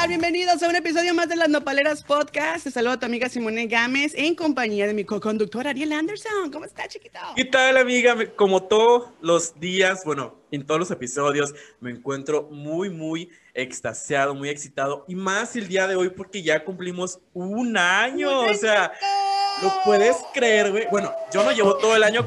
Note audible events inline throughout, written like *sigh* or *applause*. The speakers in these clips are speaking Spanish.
tal? Bienvenidos a un episodio más de las Nopaleras Podcast. Te saludo a tu amiga Simone Gámez en compañía de mi co-conductor Ariel Anderson. ¿Cómo estás, chiquito? ¿Qué tal, amiga? Como todos los días, bueno, en todos los episodios, me encuentro muy, muy extasiado, muy excitado. Y más el día de hoy porque ya cumplimos un año. O sea, ¿lo puedes creer, güey? Bueno, yo no llevo todo el año,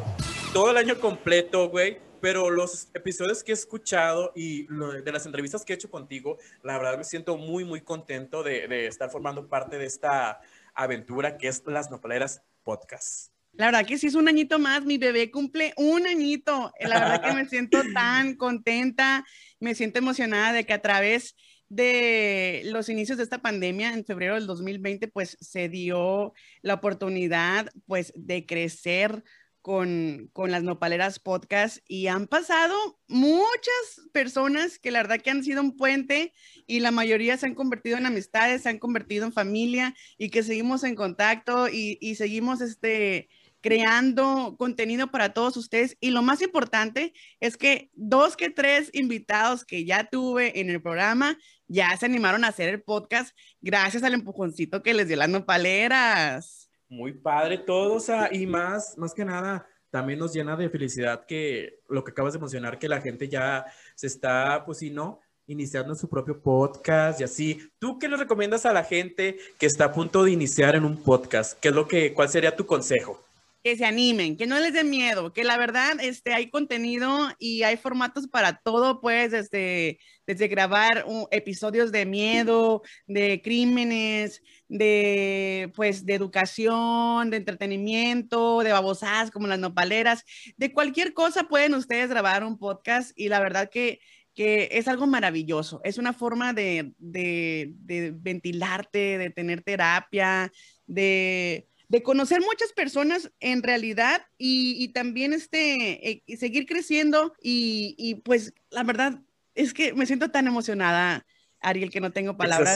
todo el año completo, güey pero los episodios que he escuchado y de las entrevistas que he hecho contigo, la verdad me siento muy, muy contento de, de estar formando parte de esta aventura que es Las Nopaleras Podcast. La verdad que sí es un añito más, mi bebé cumple un añito. La verdad que me siento *laughs* tan contenta, me siento emocionada de que a través de los inicios de esta pandemia en febrero del 2020, pues se dio la oportunidad pues de crecer con, con, las Nopaleras Podcast y han pasado muchas personas que la verdad que han sido un puente y la mayoría se han convertido en amistades, se han convertido en familia y que seguimos en contacto y, y seguimos este, creando contenido para todos ustedes. Y lo más importante es que dos que tres invitados que ya tuve en el programa ya se animaron a hacer el podcast gracias al empujoncito que les dio las Nopaleras. Muy padre todo, y más, más que nada, también nos llena de felicidad que lo que acabas de mencionar, que la gente ya se está, pues si no, iniciando su propio podcast y así. ¿Tú qué le recomiendas a la gente que está a punto de iniciar en un podcast? ¿Qué es lo que, cuál sería tu consejo? Que se animen, que no les dé miedo, que la verdad este, hay contenido y hay formatos para todo, pues desde, desde grabar episodios de miedo, de crímenes, de pues de educación, de entretenimiento, de babosadas como las nopaleras, de cualquier cosa pueden ustedes grabar un podcast y la verdad que que es algo maravilloso, es una forma de, de, de ventilarte, de tener terapia, de, de conocer muchas personas en realidad y, también este, eh, seguir creciendo y, pues la verdad es que me siento tan emocionada. Ariel, que no tengo *laughs* palabras.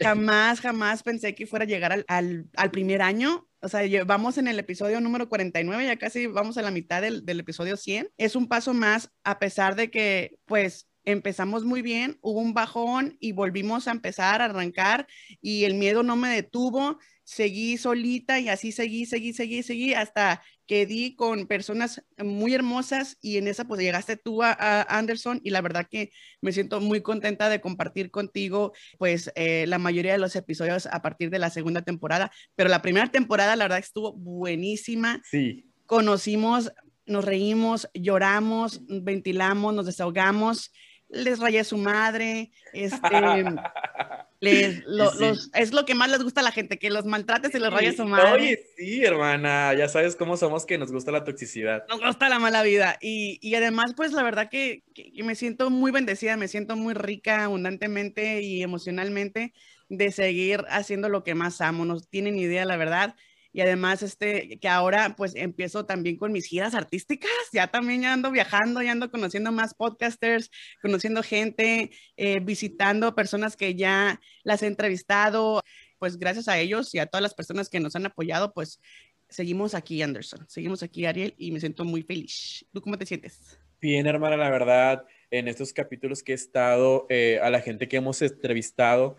Jamás, jamás pensé que fuera a llegar al, primer año. O sea, vamos en el episodio número 49, ya casi vamos a la mitad del, del episodio 100. Es un paso más, a pesar de que, pues, empezamos muy bien, hubo un bajón y volvimos a empezar a arrancar y el miedo no me detuvo seguí solita y así seguí, seguí, seguí, seguí hasta que di con personas muy hermosas y en esa pues llegaste tú a, Anderson y la verdad que me siento muy contenta de compartir contigo pues eh, la mayoría de los episodios a partir de la segunda temporada, pero la primera temporada la verdad estuvo buenísima. Sí. Conocimos, nos reímos, lloramos, ventilamos, nos desahogamos, les rayé su madre, este... *laughs* es lo que más les gusta a la gente, que los maltrates y los rayes su madre. Oye, sí, hermana, ya sabes cómo somos que nos gusta la toxicidad. Nos gusta la mala vida. Y, y además, pues la verdad que, que, me siento muy bendecida, me siento muy rica abundantemente y emocionalmente de seguir haciendo lo que más amo. No tienen idea, la verdad y además este que ahora pues empiezo también con mis giras artísticas, ya también ya ando viajando, ya ando conociendo más podcasters, conociendo gente, eh, visitando personas que ya las he entrevistado, pues gracias a ellos y a todas las personas que nos han apoyado, pues seguimos aquí Anderson, seguimos aquí Ariel y me siento muy feliz. ¿Tú cómo te sientes? Bien, hermana, la verdad, en estos capítulos que he estado, eh, a la gente que hemos entrevistado,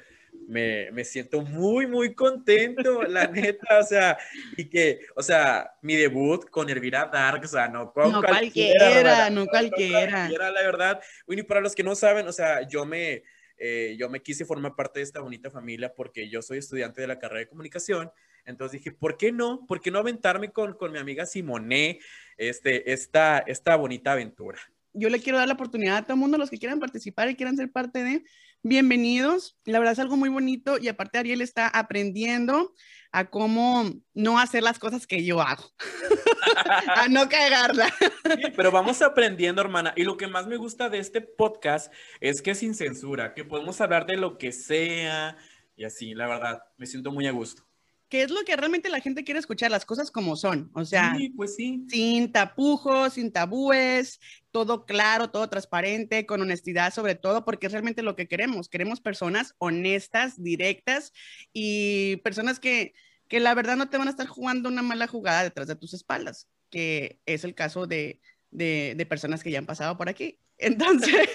me, me, siento muy, muy contento, la neta, o sea, y que, o sea, mi debut con Elvira Dark, o sea, no, no cualquiera, no cualquiera. la verdad. Bueno, y para los que no saben, o sea, yo me, eh, yo me quise formar parte de esta bonita familia porque yo soy estudiante de la carrera de comunicación, entonces dije, ¿por qué no? ¿Por qué no aventarme con, con mi amiga Simone este, esta, esta bonita aventura? Yo le quiero dar la oportunidad a todo el mundo, los que quieran participar y quieran ser parte de, bienvenidos. La verdad es algo muy bonito y aparte Ariel está aprendiendo a cómo no hacer las cosas que yo hago, *laughs* a no cagarla. pero vamos aprendiendo, hermana. Y lo que más me gusta de este podcast es que es sin censura, que podemos hablar de lo que sea y así, la verdad, me siento muy a gusto que es lo que realmente la gente quiere escuchar, las cosas como son, o sea, pues sí. sin tapujos, sin tabúes, todo claro, todo transparente, con honestidad sobre todo, porque es realmente lo que queremos. Queremos personas honestas, directas y personas que, que la verdad no te van a estar jugando una mala jugada detrás de tus espaldas, que es el caso de, de, de personas que ya han pasado por aquí. *laughs* Entonces,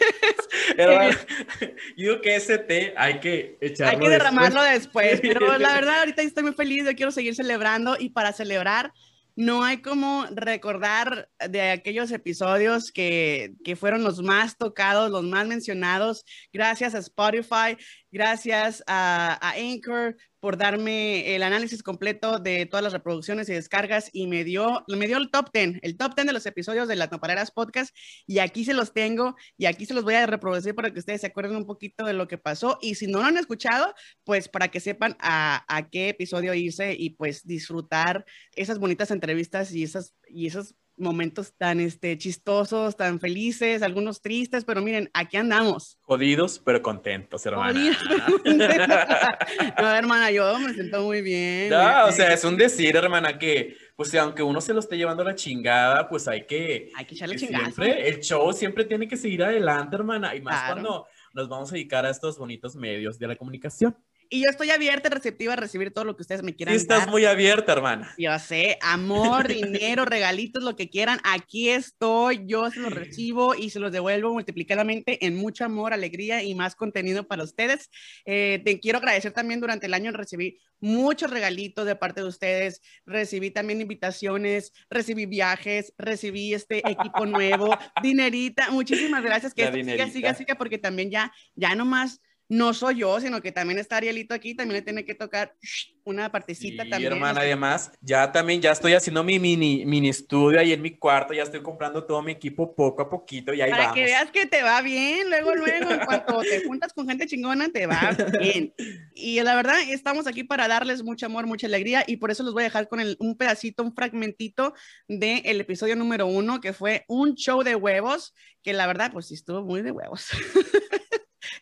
*laughs* Yo digo que ese té hay que echarlo Hay que derramarlo después, *laughs* pero la verdad ahorita estoy muy feliz, yo quiero seguir celebrando y para celebrar no hay como recordar de aquellos episodios que, que, fueron los más tocados, los más mencionados, gracias a Spotify, gracias a, a Anchor, por darme el análisis completo de todas las reproducciones y descargas y me dio, me dio el top 10, el top 10 de los episodios de las Nopaleras Podcast y aquí se los tengo y aquí se los voy a reproducir para que ustedes se acuerden un poquito de lo que pasó y si no lo han escuchado, pues para que sepan a, a qué episodio hice y pues disfrutar esas bonitas entrevistas y esas, y esas momentos tan este, chistosos, tan felices, algunos tristes, pero miren, aquí andamos. Jodidos, pero contentos, hermana. Jodidos, *laughs* no, hermana, yo me siento muy bien. No, o sea, es un decir, hermana, que pues aunque uno se lo esté llevando la chingada, pues hay que... Hay que echarle Siempre, el show siempre tiene que seguir adelante, hermana, y más cuando nos vamos a dedicar a estos bonitos medios de la comunicación. Y yo estoy abierta y receptiva a recibir todo lo que ustedes me quieran. Sí, estás muy abierta, hermana. Yo sé, amor, *laughs* dinero, regalitos, lo que quieran. Aquí estoy, yo se los recibo y se los devuelvo multiplicadamente en mucho amor, alegría y más contenido para ustedes. Eh, te quiero agradecer también durante el año recibí muchos regalitos de parte de ustedes. Recibí también invitaciones, recibí viajes, recibí este equipo nuevo, *laughs* dinerita. Muchísimas gracias. Que siga, siga, siga, porque también ya, ya nomás no soy yo, sino que también está Arielito aquí, también le tiene que tocar una partecita sí, también. hermana, además, ya también, ya estoy haciendo mi mini, mini estudio ahí en mi cuarto, ya estoy comprando todo mi equipo poco a poquito y ahí Para vamos. que veas que te va bien, luego, luego, en *laughs* cuanto te juntas con gente chingona, te va bien. Y la verdad, estamos aquí para darles mucho amor, mucha alegría, y por eso los voy a dejar con el, un pedacito, un fragmentito del el episodio número uno, que fue un show de huevos, que la verdad, pues sí estuvo muy de huevos. *laughs*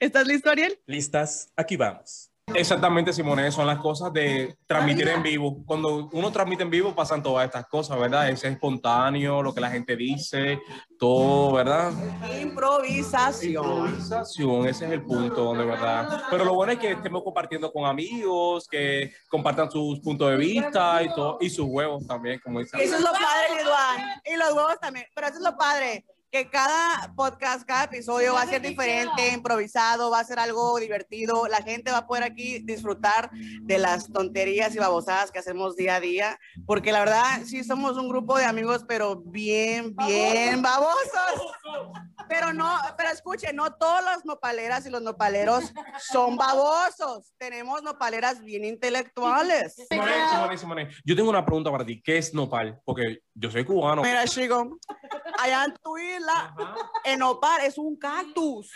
¿Estás listo, Ariel? Listas, aquí vamos. Exactamente, Simone, son las cosas de transmitir en vivo. Cuando uno transmite en vivo pasan todas estas cosas, ¿verdad? Es espontáneo, lo que la gente dice, todo, ¿verdad? Improvisación. Improvisación, ese es el punto, de verdad. Pero lo bueno es que estemos compartiendo con amigos, que compartan sus puntos de vista y todo, y sus huevos también, como dicen. Eso es lo padre, Liduán. Y los huevos también, pero eso es lo padre que cada podcast, cada episodio va a ser diferente, improvisado, va a ser algo divertido. La gente va a poder aquí disfrutar de las tonterías y babosadas que hacemos día a día, porque la verdad sí somos un grupo de amigos, pero bien, bien babosos. Pero no, pero escuchen, no todos los nopaleras y los nopaleros son babosos. Tenemos nopaleras bien intelectuales. Simone, Simone, Simone, yo tengo una pregunta para ti. ¿Qué es nopal? Porque yo soy cubano. Mira, chico, allá en tu isla, en nopal es un cactus.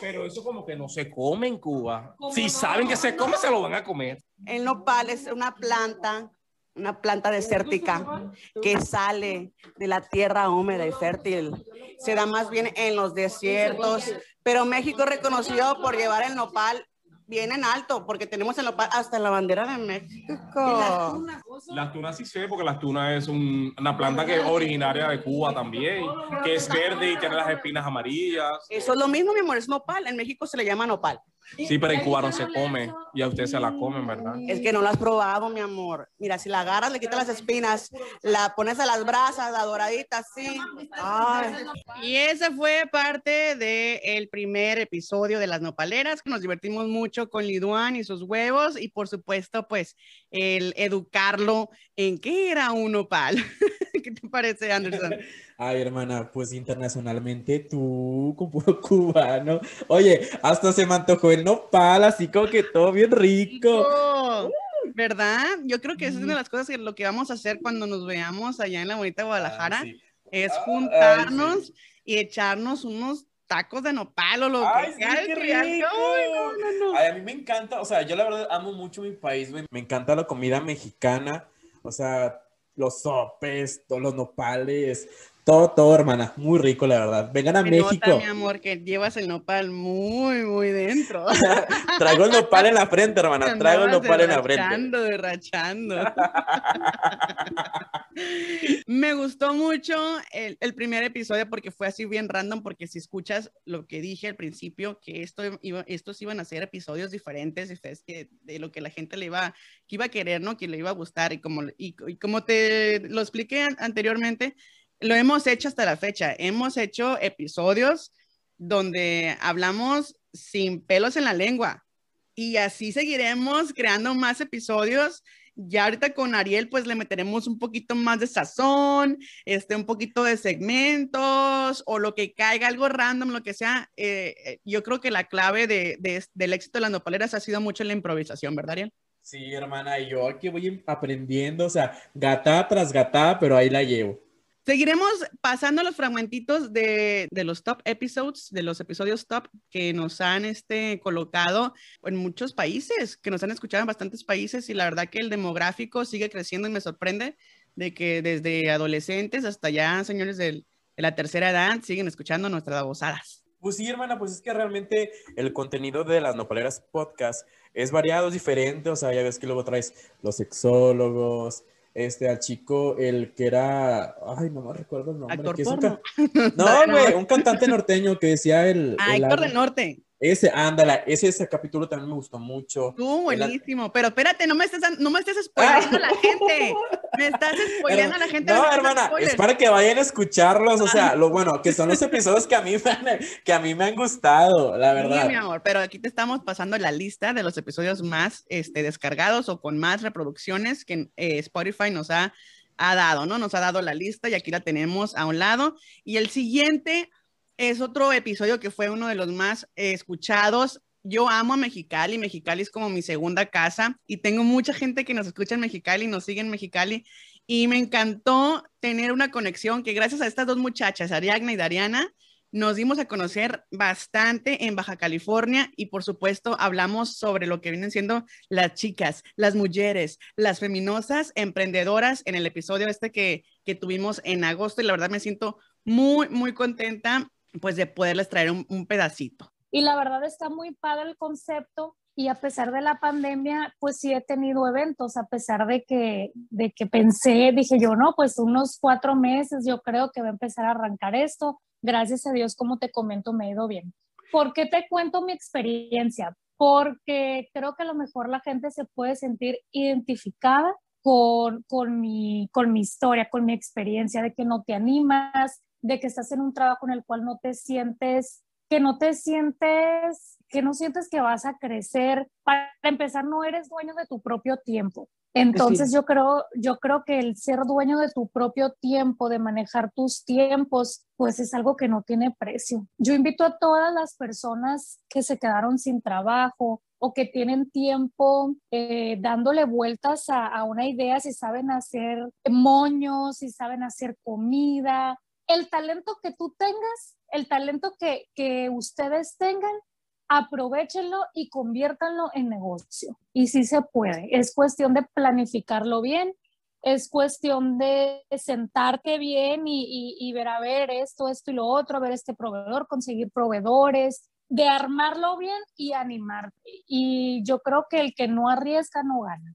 Pero eso como que no se come en Cuba. Si saben que se come, se lo van a comer. El nopal es una planta, una planta desértica que sale de la tierra húmeda y fértil. Se da más bien en los desiertos, pero México es reconocido por llevar el nopal bien en alto, porque tenemos nopal hasta la bandera de México. Las tunas sí sé, porque las tunas es un, una planta que es originaria de Cuba también, que es verde y tiene las espinas amarillas. Eso es lo mismo, mi amor, es nopal. En México se le llama nopal. Sí, pero en Cuba no se come y a usted se la comen, ¿verdad? Es que no la has probado, mi amor. Mira, si la agarras, le quitas las espinas, la pones a las brasas, la doradita, así. Ay. Y ese fue parte del primer episodio de Las Nopaleras, que nos divertimos mucho con Liduán y sus huevos y por supuesto, pues, el educarlo en qué era un nopal. *laughs* ¿Qué te parece, Anderson? *laughs* Ay, hermana, pues internacionalmente tú, como *laughs* cubano. Oye, hasta se me antojó el nopal, así como que todo bien rico. ¿Verdad? Yo creo que esa es una de las cosas que lo que vamos a hacer cuando nos veamos allá en la bonita Guadalajara, Ay, sí. es Ay, juntarnos sí. y echarnos unos tacos de nopal o lo Ay, que sí, sea. rico. Ay, no, no, no. Ay, a mí me encanta, o sea, yo la verdad amo mucho mi país, güey. Me encanta la comida mexicana, o sea, los sopes, todos los nopales, todo, todo, hermana. Muy rico, la verdad. Vengan a Se México. nota, mi amor, que llevas el nopal muy, muy dentro. *laughs* Traigo el nopal en la frente, hermana. Traigo el nopal en la frente. derrachando, derrachando. *laughs* Me gustó mucho el, el primer episodio porque fue así bien random, porque si escuchas lo que dije al principio, que esto iba, estos iban a ser episodios diferentes que de lo que la gente le iba, que iba a querer, ¿no? Que le iba a gustar y como, y, y como te lo expliqué an- anteriormente, lo hemos hecho hasta la fecha. Hemos hecho episodios donde hablamos sin pelos en la lengua. Y así seguiremos creando más episodios ya ahorita con Ariel, pues le meteremos un poquito más de sazón, este, un poquito de segmentos o lo que caiga, algo random, lo que sea. Eh, eh, yo creo que la clave de, del éxito de las nopaleras ha sido mucho la improvisación, ¿verdad, Ariel? Sí, hermana, yo aquí voy aprendiendo, o sea, gata tras gata, pero ahí la llevo. Seguiremos pasando los fragmentitos de, los top episodes, de los episodios top que nos han este, colocado en muchos países, que nos han escuchado en bastantes países y la verdad que el demográfico sigue creciendo y me sorprende de que desde adolescentes hasta ya señores de la tercera edad siguen escuchando nuestras vozadas. Pues sí, hermana, pues es que realmente el contenido de las Nopaleras Podcast es variado, es diferente, o sea, ya ves que luego traes los sexólogos, este, al chico, el que era, ay, no me recuerdo el nombre. *laughs* No, güey, un cantante norteño que decía el... Ah, Héctor del Norte. Ese, ándala, ese, ese capítulo también me gustó mucho. Tú, buenísimo. Pero espérate, no me estés, no me estés spoileando a la gente. Me estás spoileando a la gente. No, hermana, es para que vayan a escucharlos. O sea, lo bueno, que son los episodios que a mí me han, que a mí me han gustado, la verdad. Sí, mi amor, pero aquí te estamos pasando la lista de los episodios más este, descargados o con más reproducciones que eh, Spotify nos ha, ha dado, ¿no? Nos ha dado la lista y aquí la tenemos a un lado. Y el siguiente es otro episodio que fue uno de los más escuchados. Yo amo a Mexicali, Mexicali es como mi segunda casa y tengo mucha gente que nos escucha en Mexicali, nos sigue en Mexicali y me encantó tener una conexión que gracias a estas dos muchachas, Ariadna y Dariana, nos dimos a conocer bastante en Baja California y por supuesto hablamos sobre lo que vienen siendo las chicas, las mujeres, las feminosas emprendedoras en el episodio este que, que tuvimos en agosto y la verdad me siento muy, muy contenta pues de poderles traer un, pedacito. Y la verdad está muy padre el concepto y a pesar de la pandemia, pues sí he tenido eventos, a pesar de que, de que pensé, dije yo, no, pues unos cuatro meses yo creo que va a empezar a arrancar esto. Gracias a Dios, como te comento, me he ido bien. ¿Por qué te cuento mi experiencia? Porque creo que a lo mejor la gente se puede sentir identificada con, con, mi, con mi historia, con mi experiencia, de que no te animas, de que estás en un trabajo en el cual no te sientes, que no te sientes, que no sientes que vas a crecer. Para empezar, no eres dueño de tu propio tiempo. Entonces yo creo, yo creo que el ser dueño de tu propio tiempo, de manejar tus tiempos, pues es algo que no tiene precio. Yo invito a todas las personas que se quedaron sin trabajo o que tienen tiempo eh, dándole vueltas a, a, una idea, si saben hacer moños, si saben hacer comida, el talento que tú tengas, el talento que, ustedes tengan, aprovechenlo y conviértanlo en negocio. Y sí se puede. Es cuestión de planificarlo bien, es cuestión de sentarte bien y, y, ver a ver esto, esto y lo otro, ver este proveedor, conseguir proveedores, de armarlo bien y animarte. Y yo creo que el que no arriesga no gana.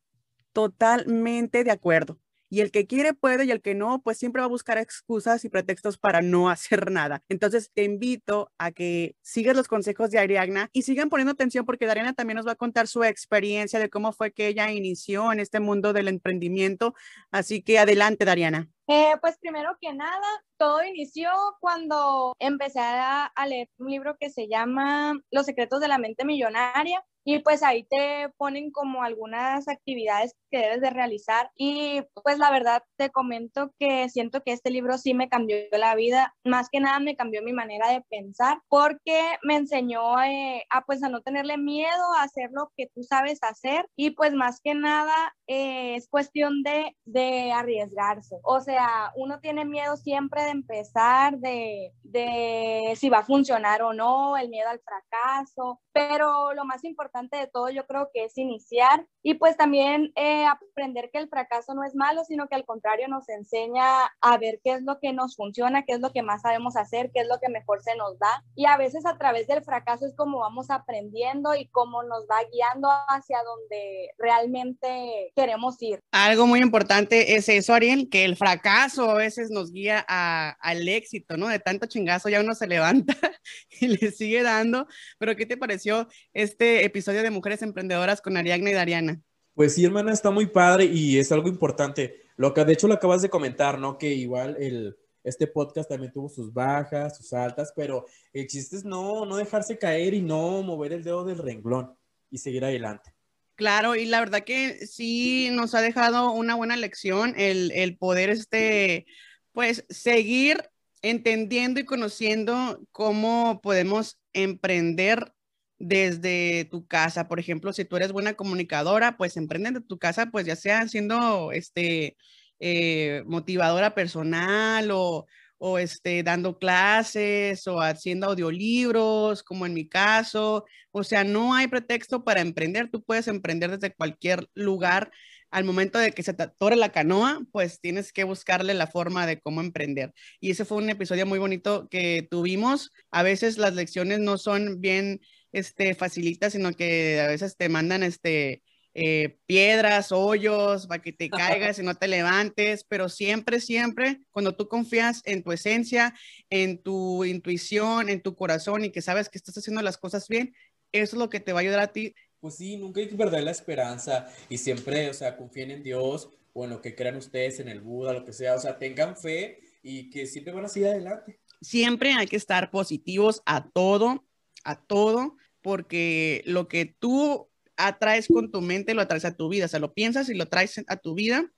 Totalmente de acuerdo. Y el que quiere puede y el que no, pues siempre va a buscar excusas y pretextos para no *laughs* hacer nada. Entonces te invito a que sigas los consejos de Ariadna y sigan poniendo atención porque Dariana también nos va a contar su experiencia de cómo fue que ella inició en este mundo del emprendimiento. Así que adelante, Dariana. Eh, pues primero que nada, todo inició cuando empecé a leer un libro que se llama Los secretos de la mente millonaria y pues ahí te ponen como algunas actividades que debes de realizar y pues la verdad te comento que siento que este libro sí me cambió la vida, más que nada me cambió mi manera de pensar porque me enseñó eh, a pues a no tenerle miedo a hacer lo que tú sabes hacer y pues más que nada eh, es cuestión de, de arriesgarse, o sea, uno tiene miedo siempre de empezar, de, de si va a funcionar o no, el miedo al fracaso, pero lo más importante de todo yo creo que es iniciar y pues también eh, aprender que el fracaso no es malo, sino que al contrario nos enseña a ver qué es lo que nos funciona, qué es lo que más sabemos hacer, qué es lo que mejor se nos da. Y a veces a través del fracaso es como vamos aprendiendo y cómo nos va guiando hacia donde realmente queremos ir. Algo muy importante es eso, Ariel, que el fracaso a veces nos guía al éxito, ¿no? De tanto chingazo ya uno se levanta *laughs* y le sigue dando, pero ¿qué te pareció? este episodio de Mujeres Emprendedoras con Ariadna y Dariana? Pues sí, hermana, está muy padre y es algo importante. Lo que de hecho lo acabas de comentar, ¿no? Que igual el, este podcast también tuvo sus bajas, sus altas, pero el chiste es no, no dejarse caer y no mover el dedo del renglón y seguir adelante. Claro, y la verdad que sí nos ha dejado una buena lección el, el poder, este, pues, seguir entendiendo y conociendo cómo podemos emprender desde tu casa. Por ejemplo, si tú eres buena comunicadora, pues emprende de tu casa, pues ya sea siendo este, eh, motivadora personal o, o este, dando clases o haciendo audiolibros, como en mi caso. O sea, no hay pretexto para emprender. Tú puedes emprender desde cualquier lugar. Al momento de que se te atore la canoa, pues tienes que buscarle la forma de cómo emprender. Y ese fue un episodio muy bonito que tuvimos. A veces las lecciones no son bien este, facilitas, sino que a veces te mandan este, eh, piedras, hoyos, para que te *laughs* caigas y no te levantes, pero siempre, siempre, cuando tú confías en tu esencia, en tu intuición, en tu corazón y que sabes que estás haciendo las cosas bien, eso es lo que te va a ayudar a ti. Pues sí, nunca hay que perder la esperanza y siempre, o sea, confíen en Dios o en lo que crean ustedes, en el Buda, lo que sea, o sea, tengan fe y que siempre van a seguir adelante. Siempre hay que estar positivos a todo, a todo, porque lo que tú atraes con tu mente, lo atraes a tu vida. O sea, lo piensas y lo traes a tu vida.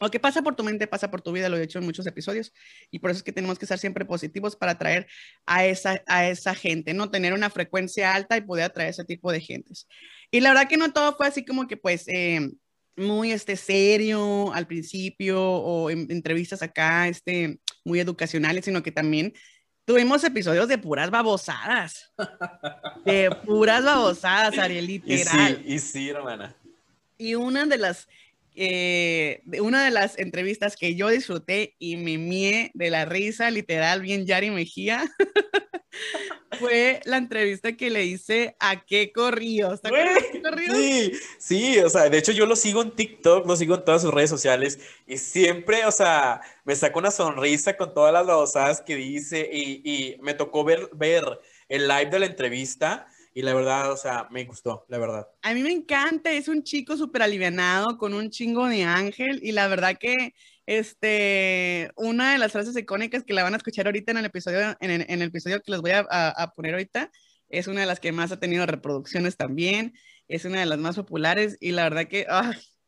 Lo que pasa por tu mente pasa por tu vida, lo he dicho en muchos episodios. Y por eso es que tenemos que ser siempre positivos para atraer a esa, a esa gente, ¿no? Tener una frecuencia alta y poder atraer ese tipo de gentes. Y la verdad que no todo fue así como que, pues, eh, muy este, serio al principio o en, entrevistas acá, este, muy educacionales, sino que también Tuvimos episodios de puras babosadas. De puras babosadas, *laughs* Ariel, literal. Y sí, y sí, hermana. Y una de las, eh, una de las entrevistas que yo disfruté y me mié de la risa, literal, bien Yari Mejía, *laughs* fue la entrevista que le hice a qué corrió. Sí, sí, o sea, de hecho yo lo sigo en TikTok, lo sigo en todas sus redes sociales y siempre, o sea, me saca una sonrisa con todas las babosadas que dice y, y me tocó ver, ver el live de la entrevista y la verdad, o sea, me gustó, la verdad. A mí me encanta, es un chico súper alivianado con un chingo de ángel y la verdad que este, una de las frases icónicas que la van a escuchar ahorita en el episodio, en, el episodio que les voy a, poner ahorita, es una de las que más ha tenido reproducciones también, es una de las más populares y la verdad que,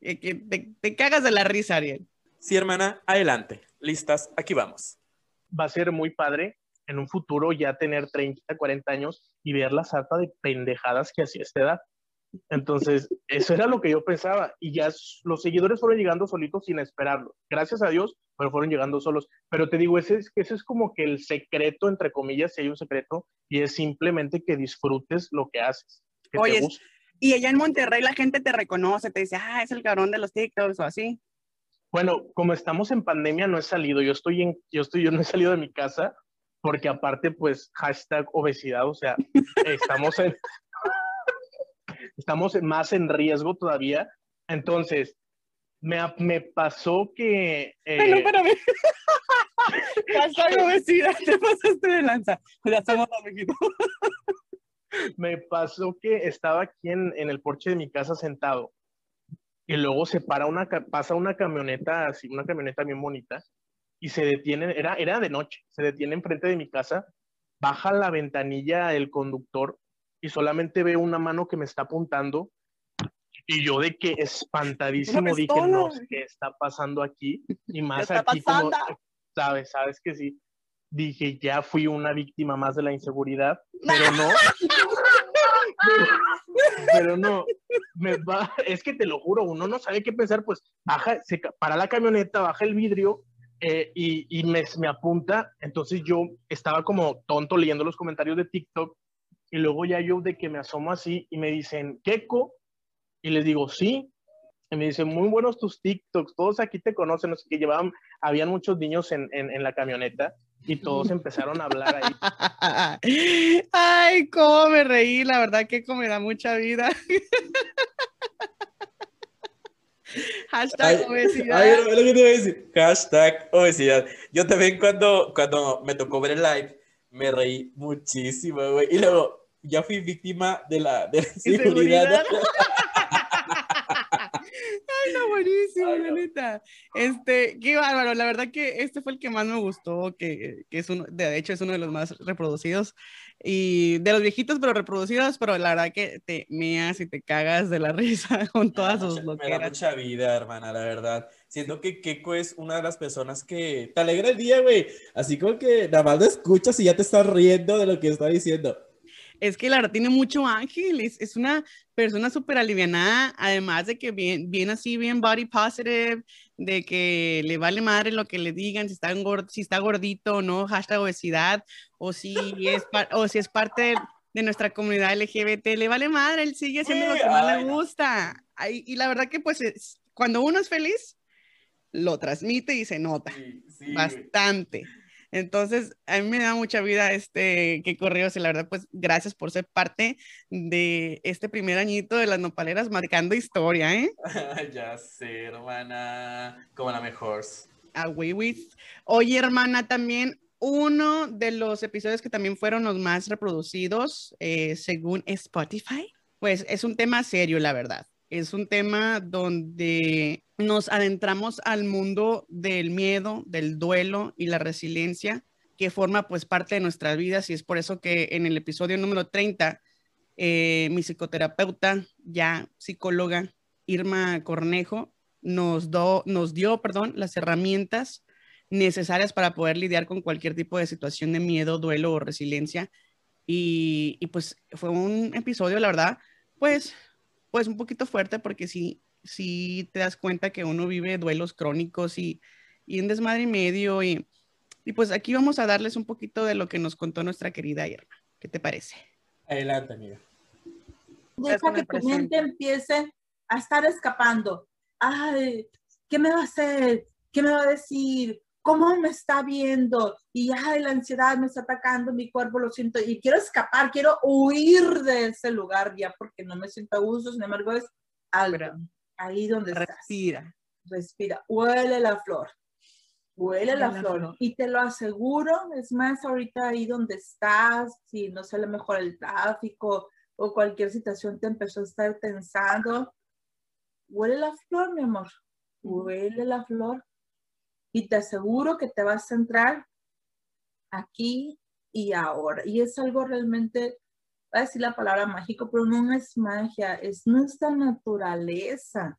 que te, te cagas de la risa, Ariel. Sí, hermana, adelante. Listas, aquí vamos. Va a ser muy padre en un futuro ya tener 30, 40 años y ver la sarta de pendejadas que hacía esta edad. Entonces, eso era lo que yo pensaba y ya los seguidores fueron llegando solitos sin esperarlo. Gracias a Dios, pero fueron llegando solos. Pero te digo, ese es, ese es como que el secreto, entre comillas, si hay un secreto, y es simplemente que disfrutes lo que haces. Oye, y allá en Monterrey la gente te reconoce, te dice, ah, es el cabrón de los TikToks o así. Bueno, como estamos en pandemia, no he salido. Yo estoy en, yo estoy, yo no he salido de mi casa porque aparte, pues, hashtag obesidad, o sea, estamos en, *laughs* estamos más en riesgo todavía. Entonces, me, me pasó que... Eh... No, espérame. *laughs* obesidad, te pasaste de lanza. Ya estamos me pasó que estaba aquí en, en, el porche de mi casa sentado y luego se para una, pasa una camioneta así, una camioneta bien bonita y se detiene, era, era de noche, se detiene enfrente de mi casa, baja la ventanilla el conductor y solamente veo una mano que me está apuntando y yo de que espantadísimo dije, no, ¿qué está pasando aquí? Y más aquí como, sabes, sabes que sí. Dije, ya fui una víctima más de la inseguridad, pero no. *laughs* pero no, me va, es que te lo juro, uno no sabe qué pensar, pues baja, se para la camioneta, baja el vidrio eh, y, y me, me, apunta, entonces yo estaba como tonto leyendo los comentarios de TikTok y luego ya yo de que me asomo así y me dicen, Keko, y les digo, sí. Y me dicen, muy buenos tus TikToks, todos aquí te conocen, no sé que llevaban, habían muchos niños en, en, en la camioneta y todos *laughs* empezaron a hablar ahí. Ay, cómo me reí, la verdad que me da mucha vida. *laughs* Hashtag obesidad. Ay, lo que te voy a decir. Hashtag obesidad. Yo también cuando, cuando me tocó ver el live, me reí muchísimo, güey. Y luego, ya fui víctima de la, de la inseguridad. *laughs* Ay, no, buenísimo, la neta. Este, qué bárbaro. La verdad que este fue el que más me gustó, que, que es uno, de hecho es uno de los más reproducidos y de los viejitos, pero reproducidos, pero la verdad que te meas y te cagas de la *laughs* risa con todas sus loqueras. Me da mucha vida, hermana, la verdad. Siento que Keiko es una de las personas que te alegra el día, güey. Así como que nada más lo escuchas y ya te estás riendo de lo que está diciendo es que la verdad tiene mucho ángel, es, una persona súper alivianada, además de que bien, bien así, bien body positive, de que le vale madre lo que le digan, si está, si está gordito o no, hashtag obesidad, o si es, o si es parte de, nuestra comunidad LGBT, le vale madre, él sigue haciendo lo que más le gusta. y la verdad que pues cuando uno es feliz, lo transmite y se nota bastante. Entonces, a mí me da mucha vida este que correos y la verdad, pues gracias por ser parte de este primer añito de las nopaleras marcando historia, ¿eh? *laughs* ya sé, hermana, como la mejor. A with. Oye, hermana, también uno de los episodios que también fueron los más reproducidos eh, según Spotify, pues es un tema serio, la verdad. Es un tema donde nos adentramos al mundo del miedo, del duelo y la resiliencia que forma pues parte de nuestras vidas y es por eso que en el episodio número 30 eh, mi psicoterapeuta, ya psicóloga Irma Cornejo, nos, nos dio perdón, las herramientas necesarias para poder lidiar con cualquier tipo de situación de miedo, duelo o resiliencia. Y, y pues fue un episodio, la verdad, pues pues un poquito fuerte porque sí, sí te das cuenta que uno vive duelos crónicos y, y un desmadre y medio. Y, y pues aquí vamos a darles un poquito de lo que nos contó nuestra querida Irma. ¿Qué te parece? Adelante, amiga. Deja que tu mente empiece a estar escapando. Ay, ¿qué me va a hacer? ¿Qué me va a decir? ¿Cómo me está viendo? Y ay, la ansiedad me está atacando mi cuerpo, lo siento. Y quiero escapar, quiero huir de ese lugar ya porque no me siento a gusto. Sin embargo, es algo. Ahí donde Respira. Estás. Respira. Huele la flor. Huele la, flor. Y te lo aseguro, es más, ahorita ahí donde estás, si no sé, a lo mejor el tráfico o cualquier situación te empezó a estar tensando, huele la flor, mi amor. Huele la flor y te aseguro que te vas a centrar aquí y ahora. Y es algo realmente, voy a decir la palabra mágico, pero no es magia, es nuestra naturaleza.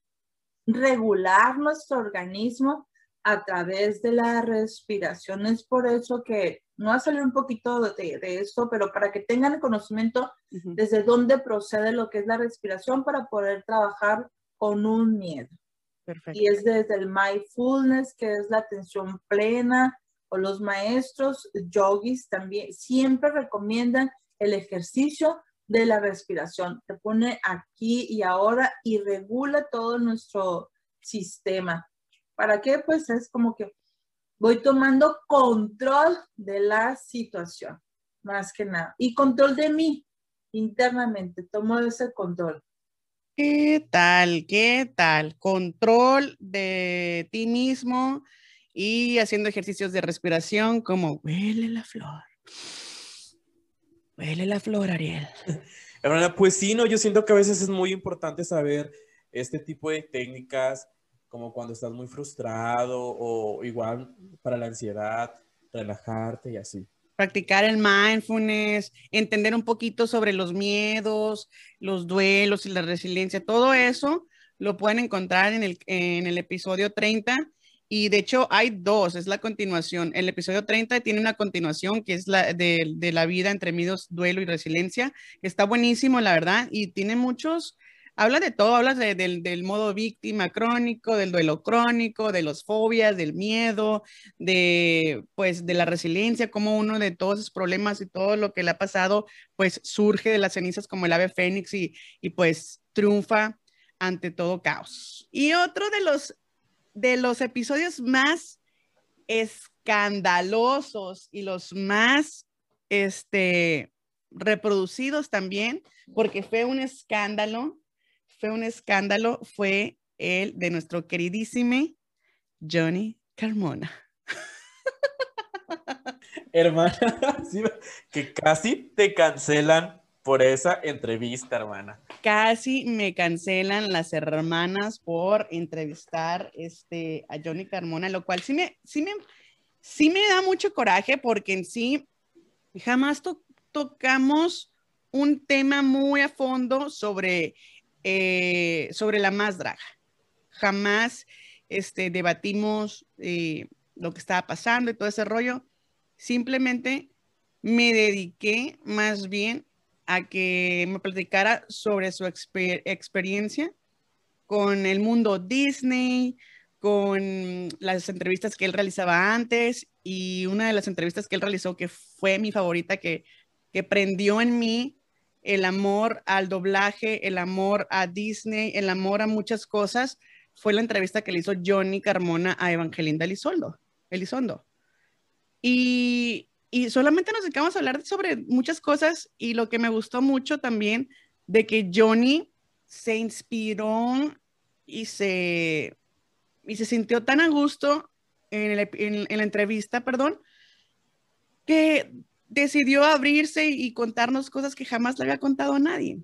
Regular nuestro organismo a través de la respiración. Es por eso que no va a salir un poquito de, de eso, pero para que tengan conocimiento desde dónde procede lo que es la respiración para poder trabajar con un miedo. Y es desde el mindfulness, que es la atención plena, o los maestros yogis también siempre recomiendan el ejercicio de la respiración. Te pone aquí y ahora y regula todo nuestro sistema. ¿Para qué? Pues es como que voy tomando control de la situación, más que nada. Y control de mí internamente, tomo ese control. ¿Qué tal? ¿Qué tal? Control de ti mismo y haciendo ejercicios de respiración como huele la flor. Huele la flor, Ariel. *laughs* pues sí, no, yo siento que a veces es muy importante saber este tipo de técnicas, como cuando estás muy frustrado o igual para la ansiedad, relajarte y así practicar el mindfulness, entender un poquito sobre los miedos, los duelos y la resiliencia, todo eso lo pueden encontrar en el, en el episodio 30. Y de hecho hay dos, es la continuación. El episodio 30 tiene una continuación que es la de, la vida entre miedos, duelo y resiliencia. Está buenísimo, la verdad, y tiene muchos, habla de todo, habla del, modo víctima crónico, del duelo crónico, de las fobias, del miedo, de pues de la resiliencia, como uno de todos esos problemas y todo lo que le ha pasado, pues surge de las cenizas como el ave fénix y, y pues triunfa ante todo caos. Y otro de los, de los episodios más escandalosos y los más, este, reproducidos también, porque fue un escándalo fue un escándalo fue el de nuestro queridísimo Johnny Carmona. *laughs* Hermana, *laughs* que casi te cancelan por esa entrevista, hermana. Casi me cancelan las hermanas por entrevistar este, a Johnny Carmona, lo cual sí me, sí me, sí me da mucho coraje porque en sí jamás to- tocamos un tema muy a fondo sobre, eh, sobre la más draga. Jamás este, debatimos eh, lo que estaba pasando y todo ese rollo. Simplemente me dediqué más bien a que me platicara sobre su exper- experiencia con el mundo Disney, con las entrevistas que él realizaba antes y una de las entrevistas que él realizó que fue mi favorita, que, que prendió en mí el amor al doblaje, el amor a Disney, el amor a muchas cosas, fue la entrevista que le hizo Johnny Carmona a Evangelinda Elizondo. Elizondo. Y, y solamente nos dedicamos a hablar sobre muchas cosas y lo que me gustó mucho también de que Johnny se inspiró y se, y se sintió tan a gusto en, el en la entrevista, perdón, que decidió abrirse y contarnos cosas que jamás le había contado a nadie.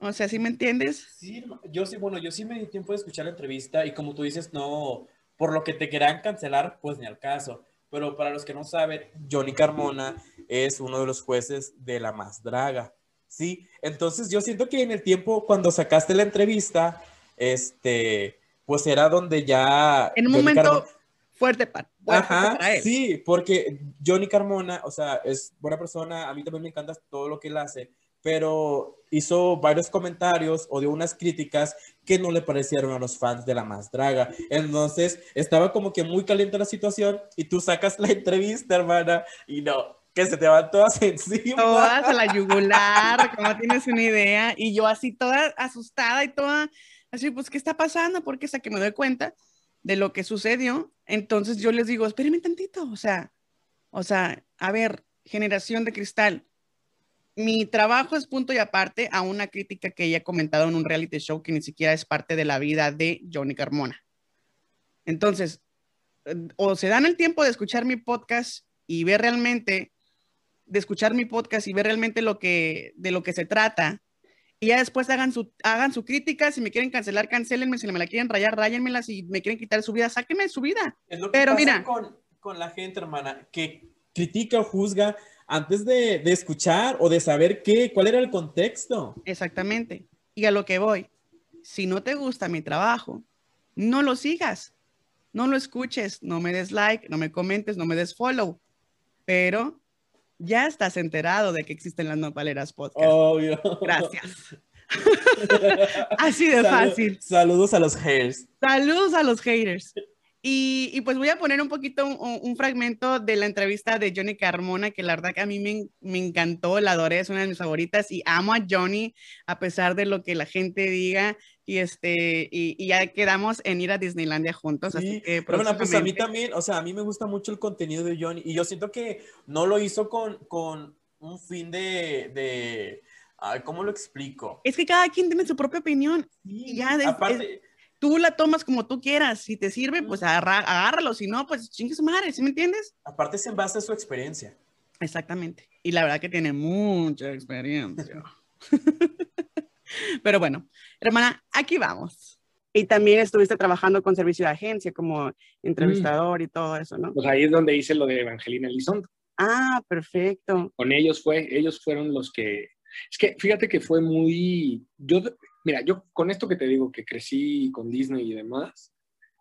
O sea, ¿sí me entiendes? Sí, yo sí, bueno, yo sí me di tiempo de escuchar la entrevista y como tú dices, no, por lo que te querían cancelar, pues ni al caso. Pero para los que no saben, Johnny Carmona es uno de los jueces de La Más Draga, ¿sí? Entonces yo siento que en el tiempo cuando sacaste la entrevista, este, pues era donde ya... En un Johnny momento Carmona- fuerte, pa- fuerte Ajá, para él. sí, porque Johnny Carmona, o sea, es buena persona, a mí también me encanta todo lo que él hace, pero hizo varios comentarios o dio unas críticas que no le parecieron a los fans de La Más Draga. Entonces, estaba como que muy caliente la situación y tú sacas la entrevista, hermana, y no, que se te van todas *laughs* encima. Todas a la yugular, como tienes una idea. Y yo así toda asustada y toda, así, pues, ¿qué está pasando? Porque hasta que me doy cuenta de lo que sucedió, entonces yo les digo, espérenme tantito, o sea, o sea, a ver, generación de cristal, mi trabajo es punto y aparte a una crítica que ella ha comentado en un reality show que ni siquiera es parte de la vida de Johnny Carmona. Entonces, eh, o se dan el tiempo de escuchar mi podcast y ver realmente, de escuchar mi podcast y ver realmente lo que, de lo que se trata, y ya después hagan su, hagan su crítica, si me quieren cancelar, cancelenme, si me la quieren rayar, ráyenmela, si me quieren quitar su vida, sáquenme su vida. Es lo que Pero pasa mira. con, con la gente, hermana, que critica o juzga antes de, de escuchar o de saber qué, cuál era el contexto. Exactamente. Y a lo que voy, si no te gusta mi trabajo, no lo sigas, no lo escuches, no me des like, no me comentes, no me des follow, pero ya estás enterado de que existen las nopaleras podcast. Obvio. Gracias. *laughs* Así de Salu- fácil. Saludos a los haters. Saludos a los haters. Y, y pues voy a poner un poquito un, un fragmento de la entrevista de Johnny Carmona, que la verdad que a mí me, me encantó, la adoré, es una de mis favoritas y amo a Johnny a pesar de lo que la gente diga y este y, y ya quedamos en ir a Disneylandia juntos, así Sí, que pero bueno, pues a mí también, o sea, a mí me gusta mucho el contenido de Johnny y yo siento que no lo hizo con, con un fin de, de ay, ¿cómo lo explico? Es que cada quien tiene su propia opinión. Sí, ya, es- aparte, Tú la tomas como tú quieras. Si te sirve, pues agarra- agárralo. Si no, pues chingue su madre. ¿Sí me entiendes? aparte es en base a su experiencia. Exactamente. Y la verdad que tiene mucha experiencia. *laughs* Pero bueno, hermana, aquí vamos. Y también estuviste trabajando con servicio de agencia como entrevistador y todo eso, ¿no? Pues ahí es donde hice lo de Evangelina Elizondo. Ah, perfecto. Con ellos fue, ellos fueron los que, es que fíjate que fue muy, yo, mira, yo con esto que te digo, que crecí con Disney y demás,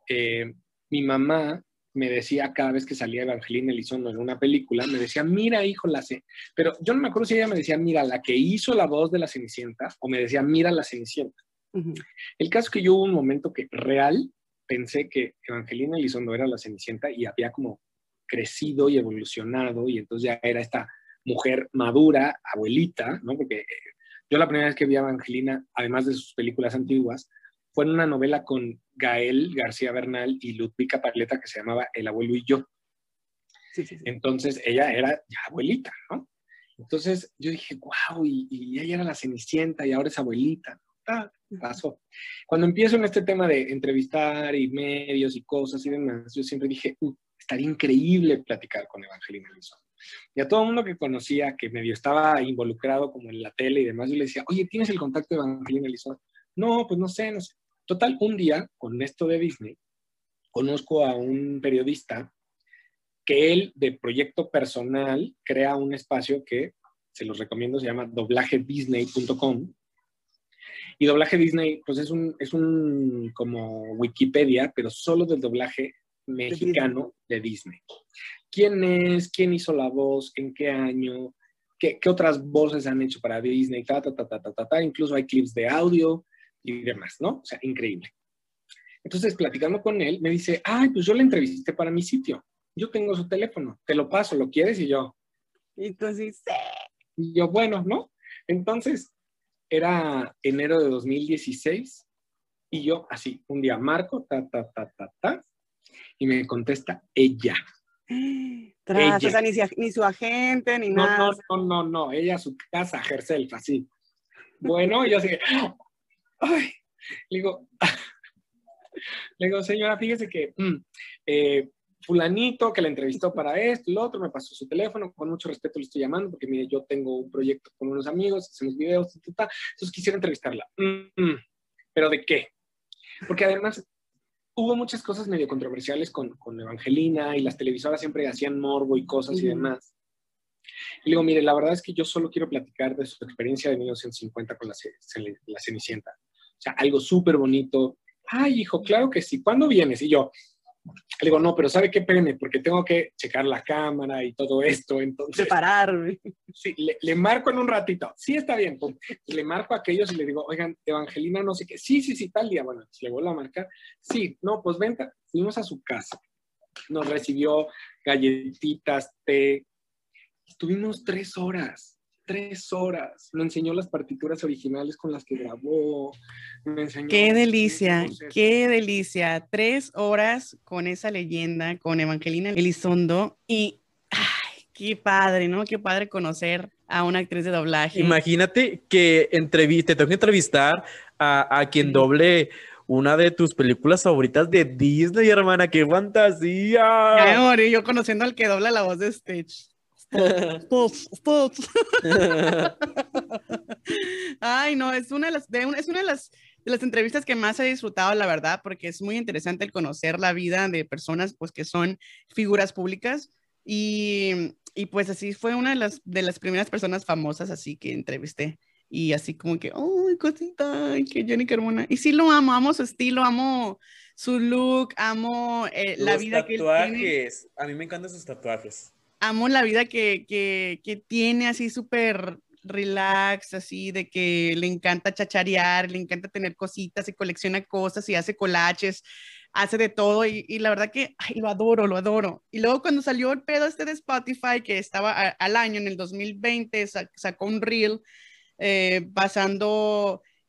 eh, mi mamá me decía cada vez que salía Evangelina Elizondo en una película, me decía, mira, hijo, la sé. Pero yo no me acuerdo si ella me decía, mira, la que hizo la voz de la Cenicienta, o me decía, mira la Cenicienta. El caso es que yo hubo un momento que real pensé que Evangelina Elizondo era la Cenicienta y había como crecido y evolucionado y entonces ya era esta mujer madura, abuelita, ¿no? Porque eh, yo la primera vez que vi a Evangelina, además de sus películas antiguas, fue en una novela con Gael García Bernal y Ludwika Paleta que se llamaba El abuelo y yo. Sí, sí, sí. Entonces ella era ya abuelita, ¿no? Entonces yo dije, wow, y, y ella era la Cenicienta y ahora es abuelita. Ah, pasó. Cuando empiezo en este tema de entrevistar y medios y cosas y demás, yo siempre dije, "Uh, estaría increíble platicar con Evangelina Elizondo. Y a todo el mundo que conocía, que medio estaba involucrado como en la tele y demás, yo le decía, oye, ¿tienes el contacto de Evangelina Elizondo? No, pues no sé, no sé. Total, un día, con esto de Disney, conozco a un periodista que él, de proyecto personal, crea un espacio que se los recomiendo, se llama doblagedisney.com. Y doblaje Disney, pues es un, es un como Wikipedia, pero solo del doblaje mexicano de Disney. ¿Quién es? ¿Quién hizo la voz? ¿En qué año? ¿Qué, qué otras voces han hecho para Disney? Ta, ta, ta, ta, ta, ta, ta. Incluso hay clips de audio y demás, ¿no? O sea, increíble. Entonces, platicando con él, me dice, ay, pues yo le entrevisté para mi sitio. Yo tengo su teléfono, te lo paso, ¿lo quieres? Y yo. Y tú así, sí. Y yo, bueno, ¿no? Entonces, era enero de 2016 y yo así, un día marco, ta, ta, ta, ta, ta, y me contesta ella. Tras, Ella. o sea, ni, su agente, ni No, nada. no, no, no, no, ella a su casa, herself, así. Bueno, y yo así, ay, le digo, *laughs* le digo, señora, fíjese que mm, eh, fulanito que la entrevistó para esto lo otro, me pasó su teléfono, con mucho respeto le estoy llamando, porque mire, yo tengo un proyecto con unos amigos, hacemos videos, ta, ta, ta, entonces quisiera entrevistarla. "Mm, mm, ¿Pero de qué? Porque además hubo muchas cosas medio controversiales con, con Evangelina y las televisoras siempre hacían morbo y cosas y demás. Y digo, mire, la verdad es que yo solo quiero platicar de su experiencia de 1950 con la, la Cenicienta. O sea, algo súper bonito. Ay, hijo, claro que sí. ¿Cuándo vienes? Y yo, le digo, no, pero ¿sabe qué? Espéreme, porque tengo que checar la cámara y todo esto. Entonces, Prepararme. sí, le, le marco en un ratito. Sí, está bien. pum. Le marco a aquellos y le digo, oigan, Evangelina, no sé qué. Sí, sí, sí, tal día. Bueno, pues le vuelvo a marcar. Sí, no, pues venta. Fuimos a su casa. Nos recibió galletitas, té. Estuvimos tres horas. Tres horas. Me enseñó las partituras originales con las que grabó. Me enseñó. Qué delicia, qué delicia. Tres horas con esa leyenda, con Evangelina Elizondo. Y, ay, qué padre, ¿no? Qué padre conocer a una actriz de doblaje. Imagínate que te tengo que entrevistar a, a quien doble una de tus películas favoritas de Disney, hermana. ¡Qué Ya me fantasía! morí yo conociendo al que dobla la voz de Stitch. *laughs* Stitch, *laughs* Stitch. Ay, no, es una de las, de un- es una de las, de las entrevistas que más he disfrutado, la verdad, porque es muy interesante el conocer la vida de personas, pues, que son figuras públicas. Y, y pues así fue una de las, de las primeras personas famosas así que entrevisté. Y así como que, ¡ay, cosita! ay, que Jenny Carmona. Y sí lo amo, amo su estilo, amo su look, amo eh, la vida que él tiene tatuajes. A mí me encantan sus tatuajes. Amo la vida que, que, que tiene así súper relax, así de que le encanta chacharear, le encanta tener cositas y colecciona cosas y hace colaches, hace de todo y, y la verdad que ay, lo adoro, lo adoro. Y luego cuando salió el pedo este de Spotify, que estaba a- al año, en el 2020, sa- sacó un reel eh,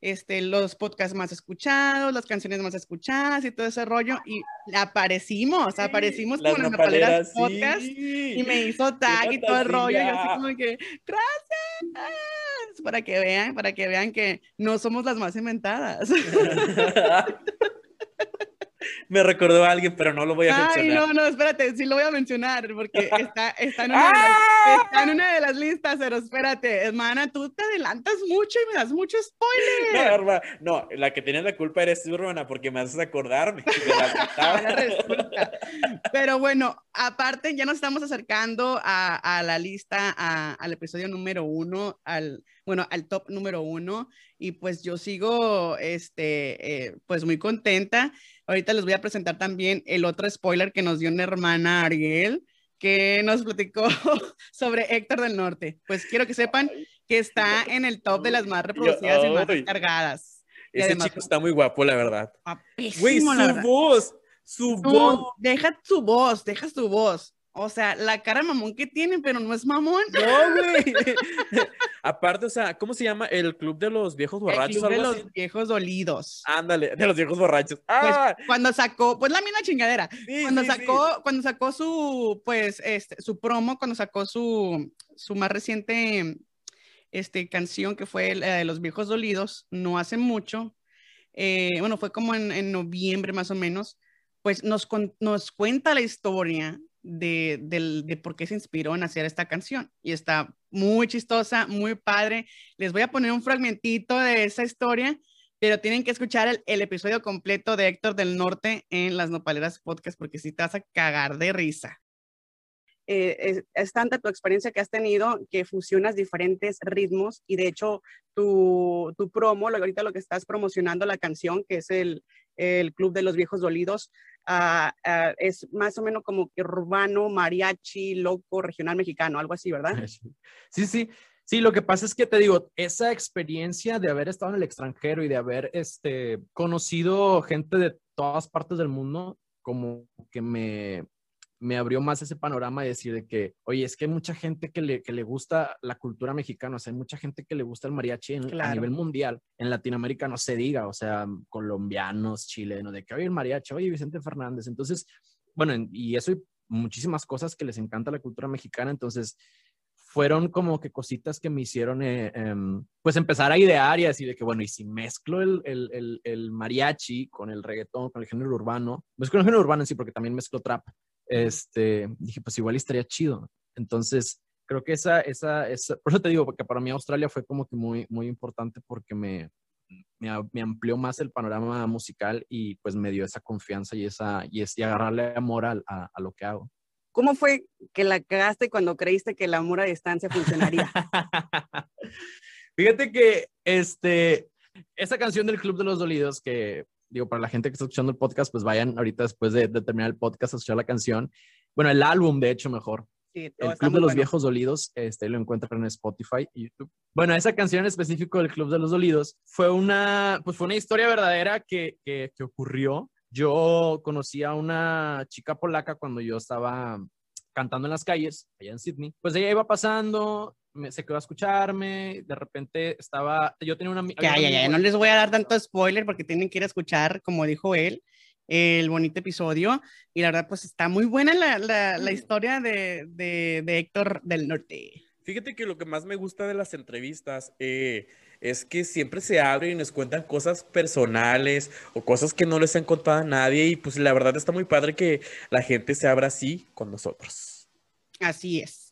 este, los podcasts más escuchados, las canciones más escuchadas y todo ese rollo y aparecimos, aparecimos Las con el Nopaleras nopaleras, Podcast sí. y me hizo *laughs* tag y todo el rollo. Y así como que, gracias. Para que vean, para que vean que no somos las más inventadas. *laughs* *laughs* *laughs* me recordó a alguien, pero no lo voy a Ay, mencionar. no, no, espérate, sí lo voy a mencionar porque *laughs* está, está, en, una de las, está en una de las listas, pero espérate, hermana, tú te adelantas mucho y me das mucho No, spoiler. hermana, no, la que tiene la culpa eres tú, hermana, porque me haces acordarme. la. *laughs* Pero bueno, aparte ya nos estamos acercando a, a la lista, a- al episodio número uno, al, bueno, al top número uno, y pues yo sigo, este, eh, pues muy contenta. Ahorita les voy a presentar también el otro spoiler que nos dio una hermana Ariel, que nos platicó *laughs* sobre Héctor del Norte. Pues quiero que sepan que está en el top de las más reproducidas y más. Y Ese además- chico está muy guapo, la verdad. Guapísimo, Güey, la su verdad. voz, su No, voz. deja su voz, deja su voz. O sea, la cara mamón que tiene, pero no es mamón. No, güey. *laughs* *laughs* Aparte, o sea, ¿cómo se llama? El club de los viejos El borrachos. club de los así? viejos dolidos. Ándale, de los viejos borrachos. Pues, ¡Ah! cuando sacó, pues la misma chingadera. sí, Cuando sí, sí. sacó, cuando sacó su, pues, este, su promo, cuando sacó su, su más reciente, este, canción que fue la de los viejos dolidos, no hace mucho, eh, bueno, fue como en, en noviembre más o menos, pues nos, con- nos cuenta la historia de, del- de por qué se inspiró en hacer esta canción. Y está muy chistosa, muy padre. Les voy a poner un fragmentito de esa historia, pero tienen que escuchar el, episodio completo de Héctor del Norte en Las Nopaleras Podcast porque si te vas a cagar de risa. Eh, es, tanta tu experiencia que has tenido que fusionas diferentes ritmos y de hecho tu, tu promo, ahorita lo que estás promocionando la canción, que es el, el Club de los Viejos Dolidos, ah, es más o menos como que urbano, mariachi, loco, regional mexicano, algo así, ¿verdad? *laughs* Sí, sí. Sí, lo que pasa es que te digo, esa experiencia de haber estado en el extranjero y de haber este, conocido gente de todas partes del mundo, como que me, me abrió más ese panorama de decir de que, oye, es que hay mucha gente que le, que le gusta la cultura mexicana, o sea, hay mucha gente que le gusta el mariachi en- a Claro. nivel mundial. En Latinoamérica no se diga, o sea, colombianos, chilenos, de que, oye, el mariachi, oye, Vicente Fernández. Entonces, bueno, en- y eso y muchísimas cosas que les encanta la cultura mexicana, entonces fueron como que cositas que me hicieron, eh, em, pues empezar a idear y así de que, bueno, y si mezclo el, el, el, el mariachi con el reggaetón, con el género urbano, pues con el género urbano en sí, porque también mezclo trap, este, dije, pues igual estaría chido. Entonces, creo que esa, esa, esa, por eso te digo, porque para mí Australia fue como que muy, muy importante porque me, me, a- me amplió más el panorama musical y pues me dio esa confianza y, esa, y, es, y agarrarle amor al- a, a lo que hago. ¿Cómo fue que la cagaste cuando creíste que el amor a distancia funcionaría? *laughs* Fíjate que este, esa canción del Club de los Dolidos, que digo, para la gente que está escuchando el podcast, pues vayan ahorita después de, de terminar el podcast a escuchar la canción. Bueno, el álbum, de hecho, mejor. Sí, El Club de los bueno. Viejos Dolidos, este lo encuentran en Spotify y YouTube. Bueno, esa canción en específico del Club de los Dolidos fue una, pues fue una historia verdadera que, que, que ocurrió. Yo conocí a una chica polaca cuando yo estaba cantando en las calles, allá en Sydney. Pues ella iba pasando, me, se quedó a escucharme, de repente estaba, yo tenía una ay, ay, amigo- no les voy a dar tanto spoiler porque tienen que ir a escuchar, como dijo él, el bonito episodio. Y la verdad, pues está muy buena la, la, la historia de, de, de Héctor del Norte. Fíjate que lo que más me gusta de las entrevistas eh, es que siempre se abren y nos cuentan cosas personales o cosas que no les han contado a nadie y pues la verdad está muy padre que la gente se abra así con nosotros. Así es.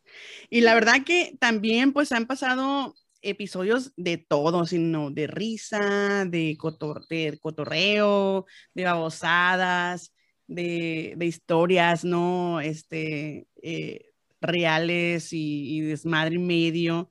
Y la verdad que también pues han pasado episodios de todo, sino de risa, de, cotor- de cotorreo, de babosadas, de, de historias, ¿no? Este, eh, reales y, y desmadre y medio.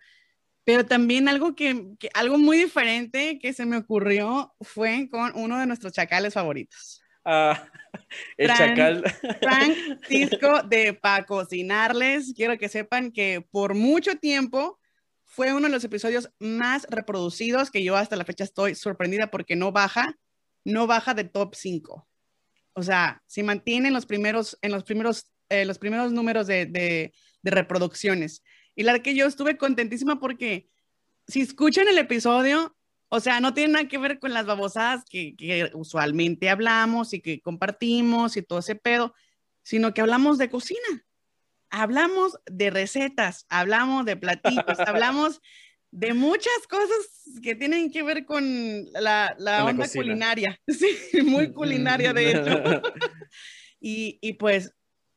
Pero también algo que, que- algo muy diferente que se me ocurrió fue con uno de nuestros chacales favoritos. Ah, *laughs* el Fran- chacal. Francisco *laughs* de Pa' Cocinarles. Quiero que sepan que por mucho tiempo fue uno de los episodios más reproducidos que yo hasta la fecha estoy sorprendida porque no baja, no baja de top 5. O sea, se mantiene en los primeros, en los primeros, eh, los primeros números de, de, de reproducciones. Y la que yo estuve contentísima porque si escuchan el episodio, o sea, no tiene nada que ver con las babosadas que, que usualmente hablamos y que compartimos y todo ese pedo, sino que hablamos de cocina. Hablamos de recetas, hablamos de platitos, *laughs* hablamos de muchas cosas que tienen que ver con la, la Con onda culinaria. *laughs* Sí, muy culinaria, de hecho. *laughs* Y, y pues,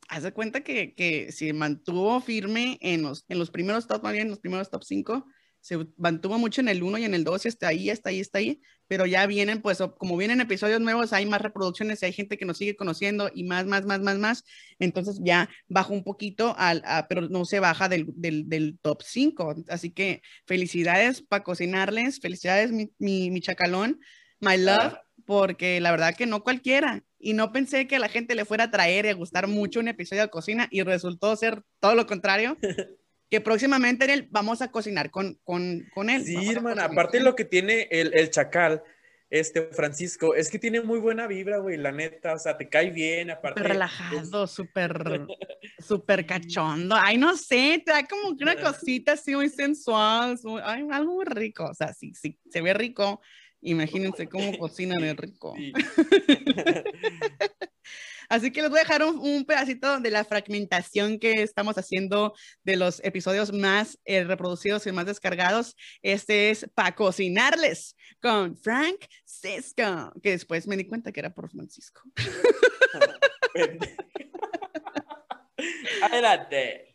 haz de cuenta que, que se mantuvo firme en los, en los primeros top, más bien en los primeros top 5, se mantuvo mucho en el 1 y en el 2 y hasta ahí, hasta ahí, hasta ahí, pero ya vienen, pues, como vienen episodios nuevos, hay más reproducciones, hay gente que nos sigue conociendo y más, más, más, más, más, entonces ya bajó un poquito, al, a- pero no se baja del, del, del top 5, así que felicidades para cocinarles, felicidades mi, mi, mi chacalón, my love, porque la verdad que no cualquiera. Y no pensé que a la gente le fuera a traer y a gustar mucho un episodio de cocina y resultó ser todo lo contrario. *laughs* Que próximamente en él vamos a cocinar con, con, con él. Sí, hermana, aparte lo que tiene el, el chacal, este Francisco, es que tiene muy buena vibra, güey, la neta, o sea, te cae bien, aparte. Súper relajado, súper, *laughs* súper cachondo. Ay, no sé, te da como una cosita así muy sensual, muy- ay, algo muy rico. O sea, sí, sí, se ve rico. Imagínense cómo *laughs* cocina de rico. Sí. *laughs* Así que les voy a dejar un, un pedacito de la fragmentación que estamos haciendo de los episodios más eh, reproducidos y más descargados. Este es para cocinarles con Frank Cisco, que después me di cuenta que era por Francisco. *laughs* Espérate.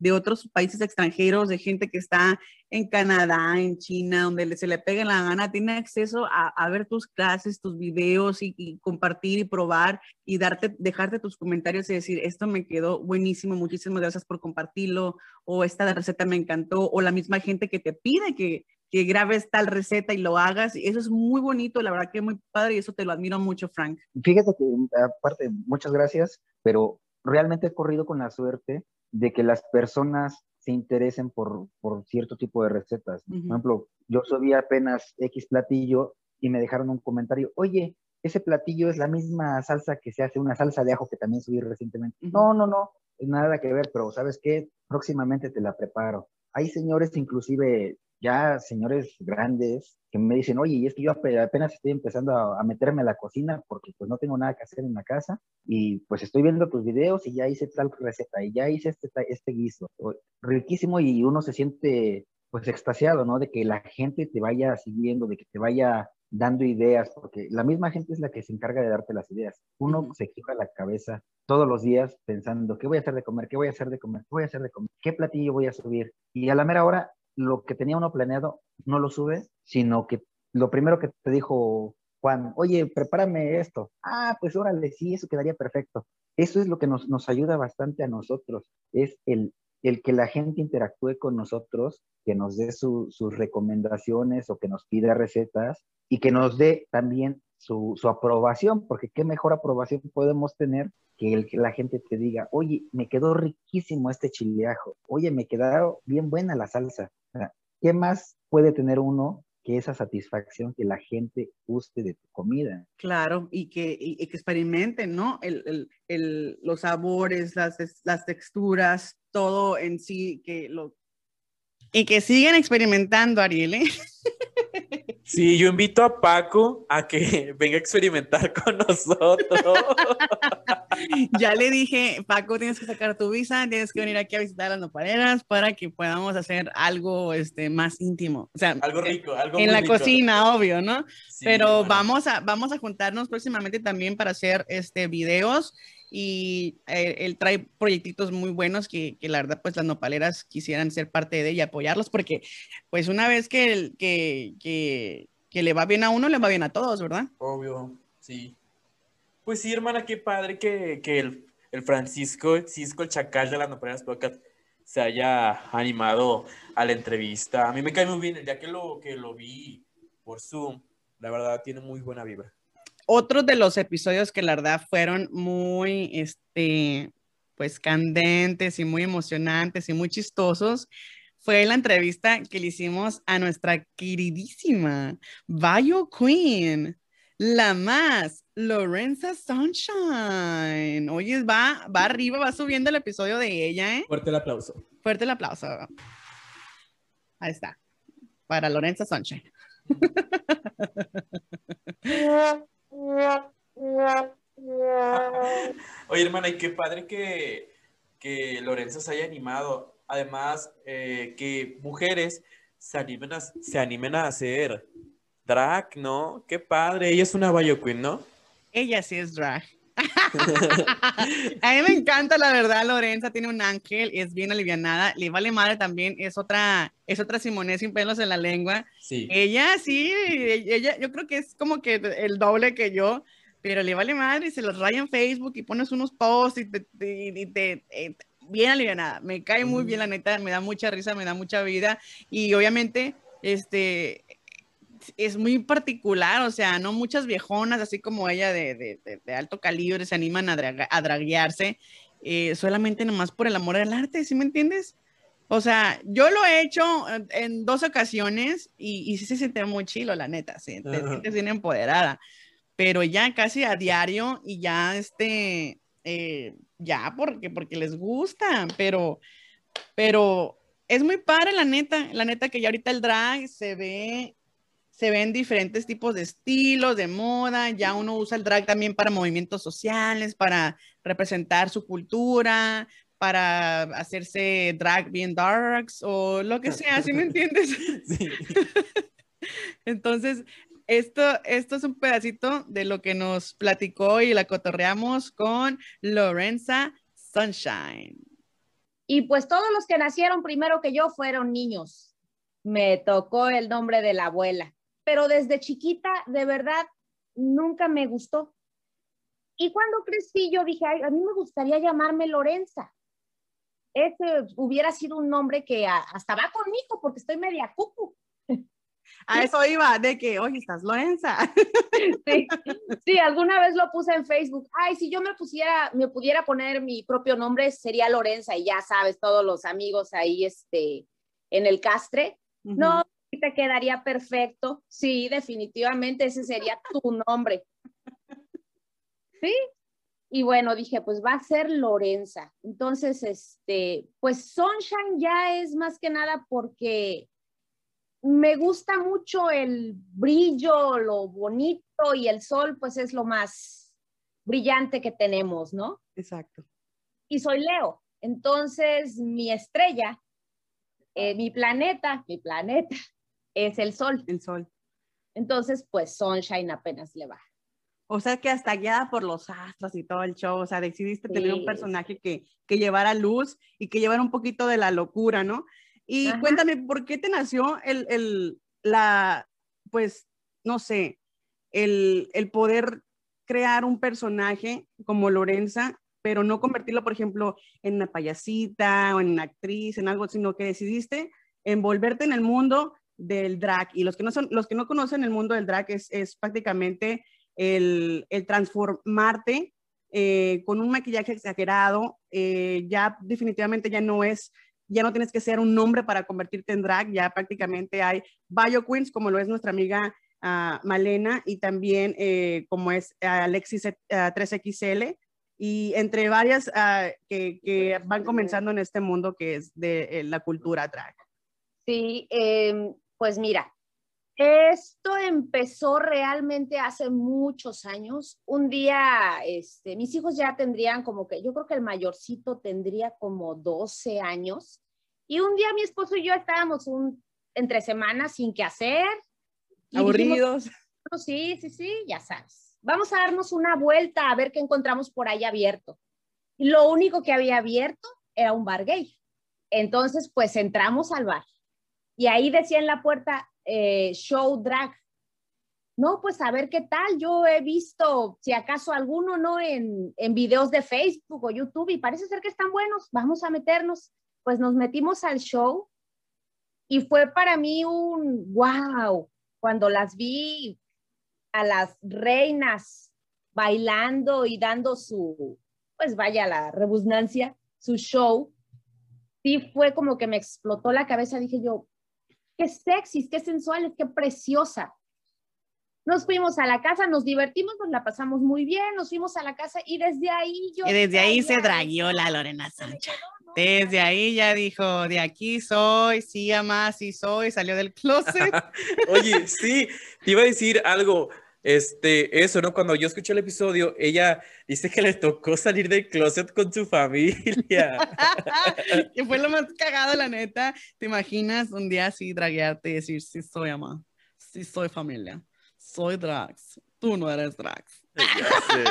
De otros países extranjeros, de gente que está en Canadá, en China, donde se le pegue la gana, tiene acceso a, ver tus clases, tus videos y, compartir y probar y darte, dejarte tus comentarios y decir, esto me quedó buenísimo, muchísimas gracias por compartirlo, o esta receta me encantó, o la misma gente que te pide que, que grabes tal receta y lo hagas. Eso es muy bonito, la verdad que muy padre y eso te lo admiro mucho, Frank. Fíjate que, aparte, muchas gracias, pero realmente he corrido con la suerte de que las personas se interesen por, por cierto tipo de recetas. Por ejemplo, yo subí apenas X platillo y me dejaron un comentario, oye, ese platillo es la misma salsa que se hace, una salsa de ajo que también subí recientemente. Ujú. No, no, no, es nada que ver, pero ¿sabes qué? Próximamente te la preparo. Hay señores, inclusive ya señores grandes, que me dicen, oye, es que yo ape- apenas estoy empezando a, meterme a la cocina porque pues no tengo nada que hacer en la casa y pues estoy viendo tus videos y ya hice tal receta y ya hice este, este guiso. Riquísimo y uno se siente pues extasiado, ¿no? De que la gente te vaya siguiendo, de que te vaya dando ideas, porque la misma gente es la que se encarga de darte las ideas. Uno se queja la cabeza todos los días pensando, ¿qué voy a hacer de comer? ¿Qué voy a hacer de comer? ¿Qué voy a hacer de comer? ¿Qué platillo voy a subir? Y a la mera hora, lo que tenía uno planeado no lo sube, sino que lo primero que te dijo Juan, oye, prepárame esto. Ah, pues órale, sí, eso quedaría perfecto. Eso es lo que nos, nos ayuda bastante a nosotros, es el, el que la gente interactúe con nosotros, que nos dé su- sus recomendaciones o que nos pida recetas y que nos dé también su, aprobación, porque qué mejor aprobación podemos tener que el que la gente te diga, oye, me quedó riquísimo este chileajo, oye, me quedó bien buena la salsa. ¿Qué más puede tener uno que esa satisfacción que la gente guste de tu comida? Claro, y que, y- y que experimenten, ¿no? El, el- el- los sabores, las, las texturas, todo en sí, que lo... Y que sigan experimentando, Ariel, ¿eh? *laughs* Sí, yo invito a Paco a que *laughs* venga a experimentar *laughs* con nosotros. Ya le dije, Paco, tienes que sacar tu visa, tienes que venir aquí a visitar las nopaleras para que podamos hacer algo este, más íntimo. O sea, algo rico, algo en muy la rico. cocina, obvio, ¿no? Sí, Pero bueno. vamos a, vamos a juntarnos próximamente también para hacer este, videos y eh, él trae proyectitos muy buenos que, que la verdad pues las nopaleras quisieran ser parte de y apoyarlos porque pues una vez que, que, que, que le va bien a uno, le va bien a todos, ¿verdad? Obvio, sí. Pues sí, hermana, qué padre que, el, el Francisco, Cisco, el chacal de las Nopaleras Podcast, se haya animado a la entrevista. A mí me cae muy bien, día que lo, que lo vi por Zoom, la verdad tiene muy buena vibra. Otros de los episodios que la verdad fueron muy, este, pues candentes y muy emocionantes y muy chistosos fue la entrevista que le hicimos a nuestra queridísima Bayo Queen, la más, Lorenza Sunshine. Oye, va, va arriba, va subiendo el episodio de ella, ¿eh? Fuerte el aplauso. Fuerte el aplauso. Ahí está, para Lorenza Sunshine. *laughs* *laughs* Oye, hermana, y qué padre que, que Lorenzo se haya animado. Además, eh, que mujeres se animen, a, se animen a hacer drag, ¿no? Qué padre. Ella es una Bayo Queen, ¿no? Ella sí es drag. *laughs* A mí me encanta, la verdad, Lorenza tiene un ángel, es bien alivianada, le vale madre también, es otra, es otra Simone sin pelos en la lengua. Sí. Ella sí, ella, yo creo que es como que el doble que yo, pero le vale madre y se los raya en Facebook y pones unos posts y te, y- y te- eh, bien alivianada. Me cae muy bien, la neta, me da mucha risa, me da mucha vida y obviamente, este, es muy particular, o sea, no muchas viejonas, así como ella de, de- de- de alto calibre, se animan a, draga- a draguearse, eh, solamente nomás por el amor al arte, ¿sí me entiendes? O sea, yo lo he hecho en, en dos ocasiones y, y sí se siente muy chilo, la neta, sí, te sientes bien empoderada, pero ya casi a diario y ya este, eh, ya porque, porque les gusta, pero, pero es muy padre, la neta, la neta que ya ahorita el drag se ve se ven diferentes tipos de estilos, de moda, ya uno usa el drag también para movimientos sociales, para representar su cultura, para hacerse drag bien darks o lo que sea, ¿sí me entiendes? *laughs* Sí. *laughs* Entonces, esto, esto es un pedacito de lo que nos platicó y la cotorreamos con Lorenza Sunshine. Y pues todos los que nacieron primero que yo fueron niños. Me tocó el nombre de la abuela, pero desde chiquita, de verdad, nunca me gustó. Y cuando crecí, yo dije, a mí me gustaría llamarme Lorenza. Ese hubiera sido un nombre que hasta va conmigo porque estoy media cucu. A eso iba, de que, oye, estás Lorenza. *laughs* Sí, sí, alguna vez lo puse en Facebook. Ay, si yo me pusiera, me pudiera poner mi propio nombre, sería Lorenza y ya sabes, todos los amigos ahí, este, en el castre. No, te quedaría perfecto. Sí, definitivamente ese sería tu nombre. Sí. Y bueno, dije, pues va a ser Lorenza. Entonces, este, pues Sunshine ya es más que nada porque me gusta mucho el brillo, lo bonito y el sol, pues es lo más brillante que tenemos, ¿no? Exacto. Y soy Leo. Entonces, mi estrella, eh, mi planeta, mi planeta es el sol. El sol. Entonces, pues Sunshine apenas le va. O sea que hasta guiada por los astros y todo el show, o sea, decidiste tener un personaje que, que llevara luz y que llevara un poquito de la locura, ¿no? Y cuéntame, ¿por qué te nació el, el, la, pues, no sé, el, el poder crear un personaje como Lorenza, pero no convertirlo, por ejemplo, en una payasita o en una actriz, en algo, sino que decidiste envolverte en el mundo del drag. Y los que no, son, los que no conocen el mundo del drag es, es prácticamente el, el transformarte eh, con un maquillaje exagerado. Eh, ya definitivamente ya no es ya no tienes que ser un nombre para convertirte en drag, ya prácticamente hay bio queens, como lo es nuestra amiga ah, Malena, y también eh, como es Alexis 3XL, eh, y entre varias ah, que, van comenzando en este mundo que es de la cultura drag. Sí, em, pues mira, esto empezó realmente hace muchos años. Un día, este, mis hijos ya tendrían como que, yo creo que el mayorcito tendría como 12 años. Y un día mi esposo y yo estábamos un, entre semanas sin qué hacer. Aburridos. sí, sí, sí, ya sabes. Vamos a darnos una vuelta a ver qué encontramos por ahí abierto. Y lo único que había abierto era un bar gay. Entonces, pues entramos al bar. Y ahí decía en la puerta, eh, show drag. No, pues a ver qué tal. Yo he visto, si acaso alguno, ¿no? En, en videos de Facebook o YouTube y parece ser que están buenos. Vamos a meternos. Pues nos metimos al show y fue para mí un wow cuando las vi a las reinas bailando y dando su, pues vaya la rebusnancia, su show. Sí fue como que me explotó la cabeza. Dije yo, qué sexys, qué sensuales, qué preciosa. Nos fuimos a la casa, nos divertimos, nos la pasamos muy bien, nos fuimos a la casa y desde ahí yo... Y desde ahí se draguió la Lorena Sánchez. Desde ahí ya dijo, de aquí soy, sí, más, sí soy, salió del closet. *laughs* Oye, sí, te iba a decir algo. Este, eso, ¿no? Cuando yo escuché el episodio, ella dice que le tocó salir del closet con su familia. *laughs* que fue lo más cagado, la neta. ¿Te imaginas un día así draguearte y decir, sí soy ama, sí soy familia, soy drags, tú no eres drags? Ya sé,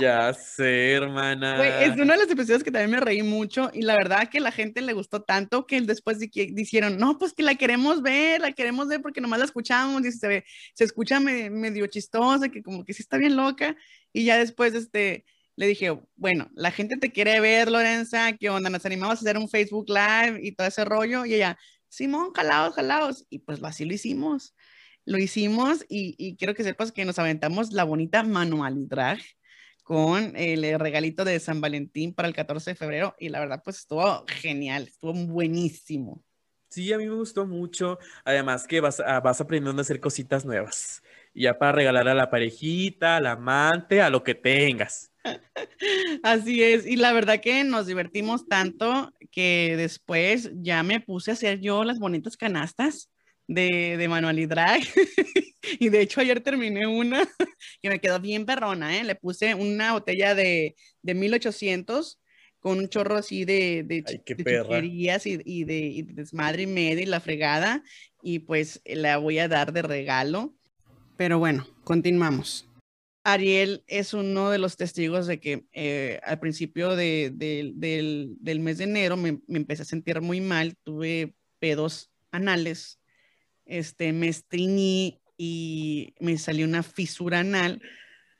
ya sé, hermana. es uno de los episodios que también me reí mucho y la verdad que la gente le gustó tanto que después de que dijeron, no, pues que la queremos ver, la queremos ver porque nomás la escuchamos y se, ve, escucha medio chistosa, que como que sí está bien loca y ya después este, le dije, bueno, la gente te quiere ver, Lorenza, ¿qué onda? Nos animamos a hacer un Facebook Live y todo ese rollo y ella, Simón, jalaos, jalaos y pues así lo hicimos lo hicimos y, quiero que sepas que nos aventamos la bonita manualidad con el regalito de San Valentín para el 14 de febrero y la verdad pues estuvo genial, estuvo buenísimo. Sí, a mí me gustó mucho. Además que vas, vas aprendiendo a hacer cositas nuevas. Ya para regalar a la parejita, al amante, a lo que tengas. *laughs* Así es. Y la verdad que nos divertimos tanto que después ya me puse a hacer yo las bonitas canastas de, de manualidad. *laughs* y de hecho ayer terminé una *laughs* que me quedó bien perrona, ¿eh? Le puse una botella de, de 1800 con un chorro así de, de, y, de, y de desmadre y media y la fregada. Y pues la voy a dar de regalo. Pero bueno, continuamos. Ariel es uno de los testigos de que eh, al principio de- de- del, del mes de enero me, me empecé a sentir muy mal, tuve pedos anales, este, me estreñí y me salió una fisura anal.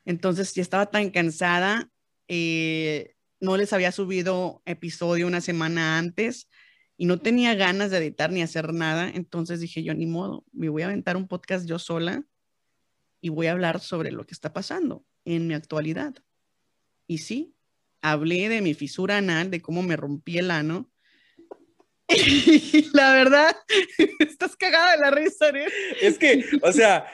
Entonces ya estaba tan cansada, eh, no les había subido episodio una semana antes y no tenía ganas de editar ni hacer nada. Entonces dije yo, ni modo, me voy a aventar un podcast yo sola y voy a hablar sobre lo que está pasando en mi actualidad. Y sí, hablé de mi fisura anal, de cómo me rompí el ano. Y la verdad, *laughs* estás cagada de la risa, ¿eh? Es que, o sea,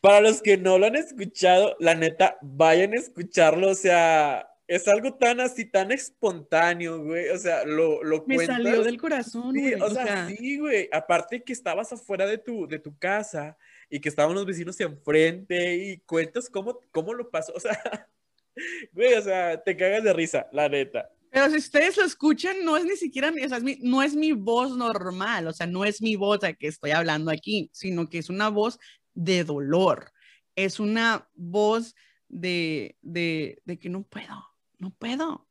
para los que no lo han escuchado, la neta, vayan a escucharlo, o sea, es algo tan así, tan espontáneo, güey, o sea, lo, lo Me cuentas. salió del corazón, Sí, güey, o o sea, sea. sí, güey. Aparte que estabas afuera de tu, de tu casa y que estaban los vecinos enfrente y cuentas cómo, cómo lo pasó. O sea, *laughs* güey, o sea, te cagas de risa, la neta. Pero si ustedes lo escuchan, no es ni siquiera, o sea, es mi- no es mi voz normal, o sea, no es mi voz a que estoy hablando aquí, sino que es una voz de dolor, es una voz de, de, de que no puedo, no puedo.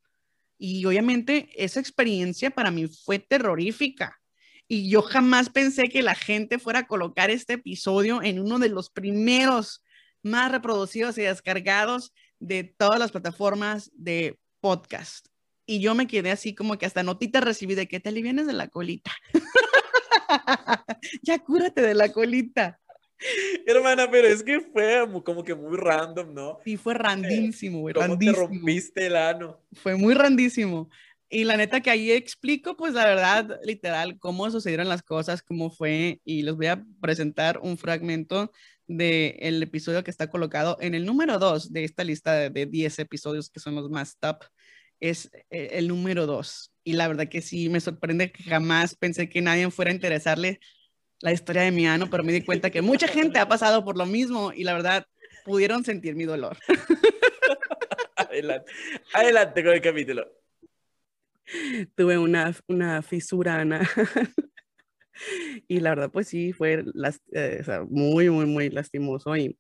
Y obviamente esa experiencia para mí fue terrorífica. Y yo jamás pensé que la gente fuera a colocar este episodio en uno de los primeros más reproducidos y descargados de todas las plataformas de podcast. Y yo me quedé así como que hasta notita recibí de que te alivianes de la colita. *laughs* ya cúrate de la colita. Hermana, pero es que fue como que muy random, ¿no? Sí, fue randísimo, güey, ¿Cómo te randísimo. rompiste el ano? Fue muy randísimo. Y la neta que ahí explico, pues la verdad, literal, cómo sucedieron las cosas, cómo fue, y les voy a presentar un fragmento del episodio que está colocado en el número 2 de esta lista de, de 10 episodios que son los más top. Es eh, el número 2. Y la verdad que sí, me sorprende que jamás pensé que nadie fuera a interesarle la historia de mi ano, pero me di cuenta que mucha gente ha pasado por lo mismo y la verdad pudieron sentir mi dolor. *laughs* Adelante, adelante con el capítulo. tuve una, una fisura anal. *laughs* y la verdad, pues sí, fue las- eh, o sea, muy, muy, muy lastimoso y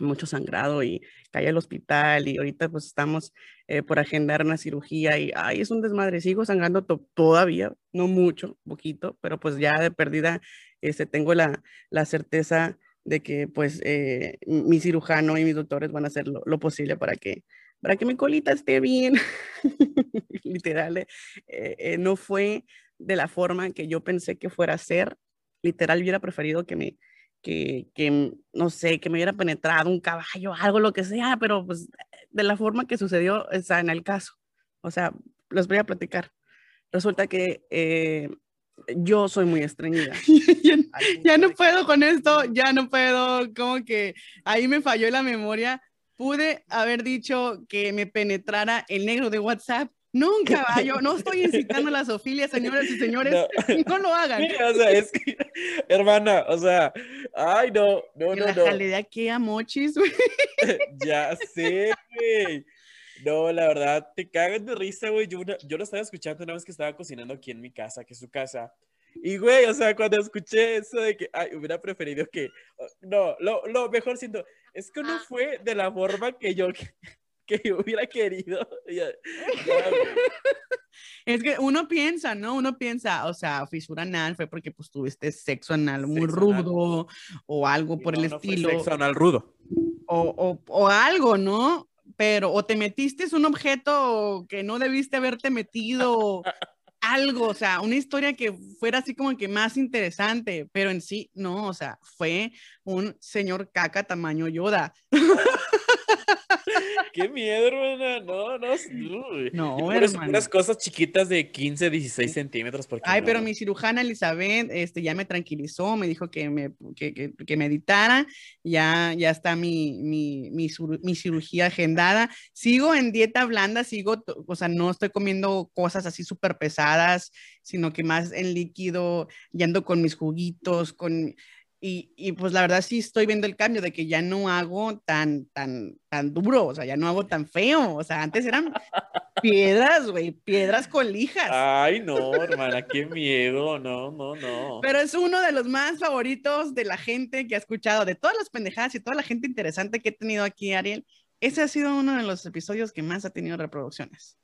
mucho sangrado y caí al hospital y ahorita pues estamos eh, por agendar una cirugía y ay, es un desmadre, sigo sangrando to- todavía, no mucho, poquito, pero pues ya de perdida este, tengo la, la certeza de que pues eh, mi cirujano y mis doctores van a hacer lo, posible para que, para que mi colita esté bien. *laughs* Literal, eh, no fue de la forma que yo pensé que fuera a ser. Literal, hubiera preferido que me, que, que, mm, no sé, que me hubiera penetrado un caballo, algo, lo que sea, pero pues de la forma que sucedió está en el caso. O sea, les voy a platicar. Resulta que eh, yo soy muy estreñida. *laughs* ya, ya no puedo con esto, ya no puedo, como que ahí me falló la memoria. Pude haber dicho que me penetrara el negro de WhatsApp. No un caballo, no estoy incitando a la sofilia, señoras y señores, *laughs* no, lo hagan. Mira, o sea, es que, hermana, o sea, ay, no, no, Que no, la no. de aquí a mochis, güey. *laughs* Ya sé, güey. No, la verdad, te cagas de risa, güey. Yo, una- yo lo estaba escuchando una vez que estaba cocinando aquí en mi casa, que es su casa. Y, güey, o sea, cuando escuché eso de que, ay, hubiera preferido que, no, lo, lo mejor siento, es que no fue de la forma que yo, que yo hubiera querido. *laughs* Ya- ya. *laughs* Es que uno piensa, ¿no? Uno piensa, o sea, fisura anal fue porque pues tuviste sexo anal muy Sexo anal. rudo o algo por el No, no fue estilo. sexo anal rudo. o, o, o algo, ¿no? Pero, o te metiste un objeto que no debiste haberte metido, *laughs* algo, o sea, una historia que fuera así como que más interesante, pero en sí, no, o sea, fue un señor caca tamaño Yoda. *laughs* Qué miedo, hermana. No, no. No, hermano. puras cosas chiquitas de 15, 16 centímetros. Porque Ay, no. pero mi cirujana Elizabeth este, ya me tranquilizó, me dijo que me, que, que, que meditara, ya, ya está mi, mi, mi, mi cirugía agendada. Sigo en dieta blanda, sigo, o sea, no estoy comiendo cosas así súper pesadas, sino que más en líquido, yendo con mis juguitos, con... Y, y pues la verdad sí estoy viendo el cambio de que ya no hago tan, tan, tan duro, o sea, ya no hago tan feo, o sea, antes eran, piedras, güey, piedras con lijas. Ay, no, hermana, qué miedo. No, no, no. Pero es uno de los más favoritos de la gente que ha escuchado, de todas las pendejadas y toda la gente interesante que he tenido aquí, Ariel. Ese ha sido uno de los episodios que más ha tenido reproducciones.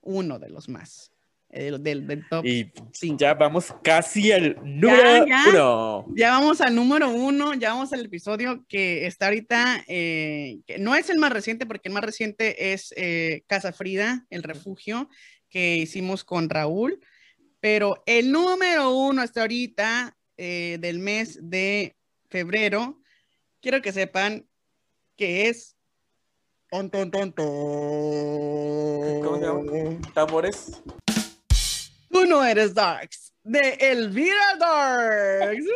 Uno de los más. El, del, del top. Y ya vamos casi al número ya. uno. Ya vamos al número uno, ya vamos al episodio que está ahorita, eh, que no es el más reciente, porque el más reciente es eh, Casa Frida, el refugio que hicimos con Raúl, pero el número uno hasta ahorita eh, del mes de febrero, quiero que sepan que es... Ton, ton, ton, ton. ¿Cómo se llama? ¿Tambores? Tú no eres Darks, de Elvira Darks.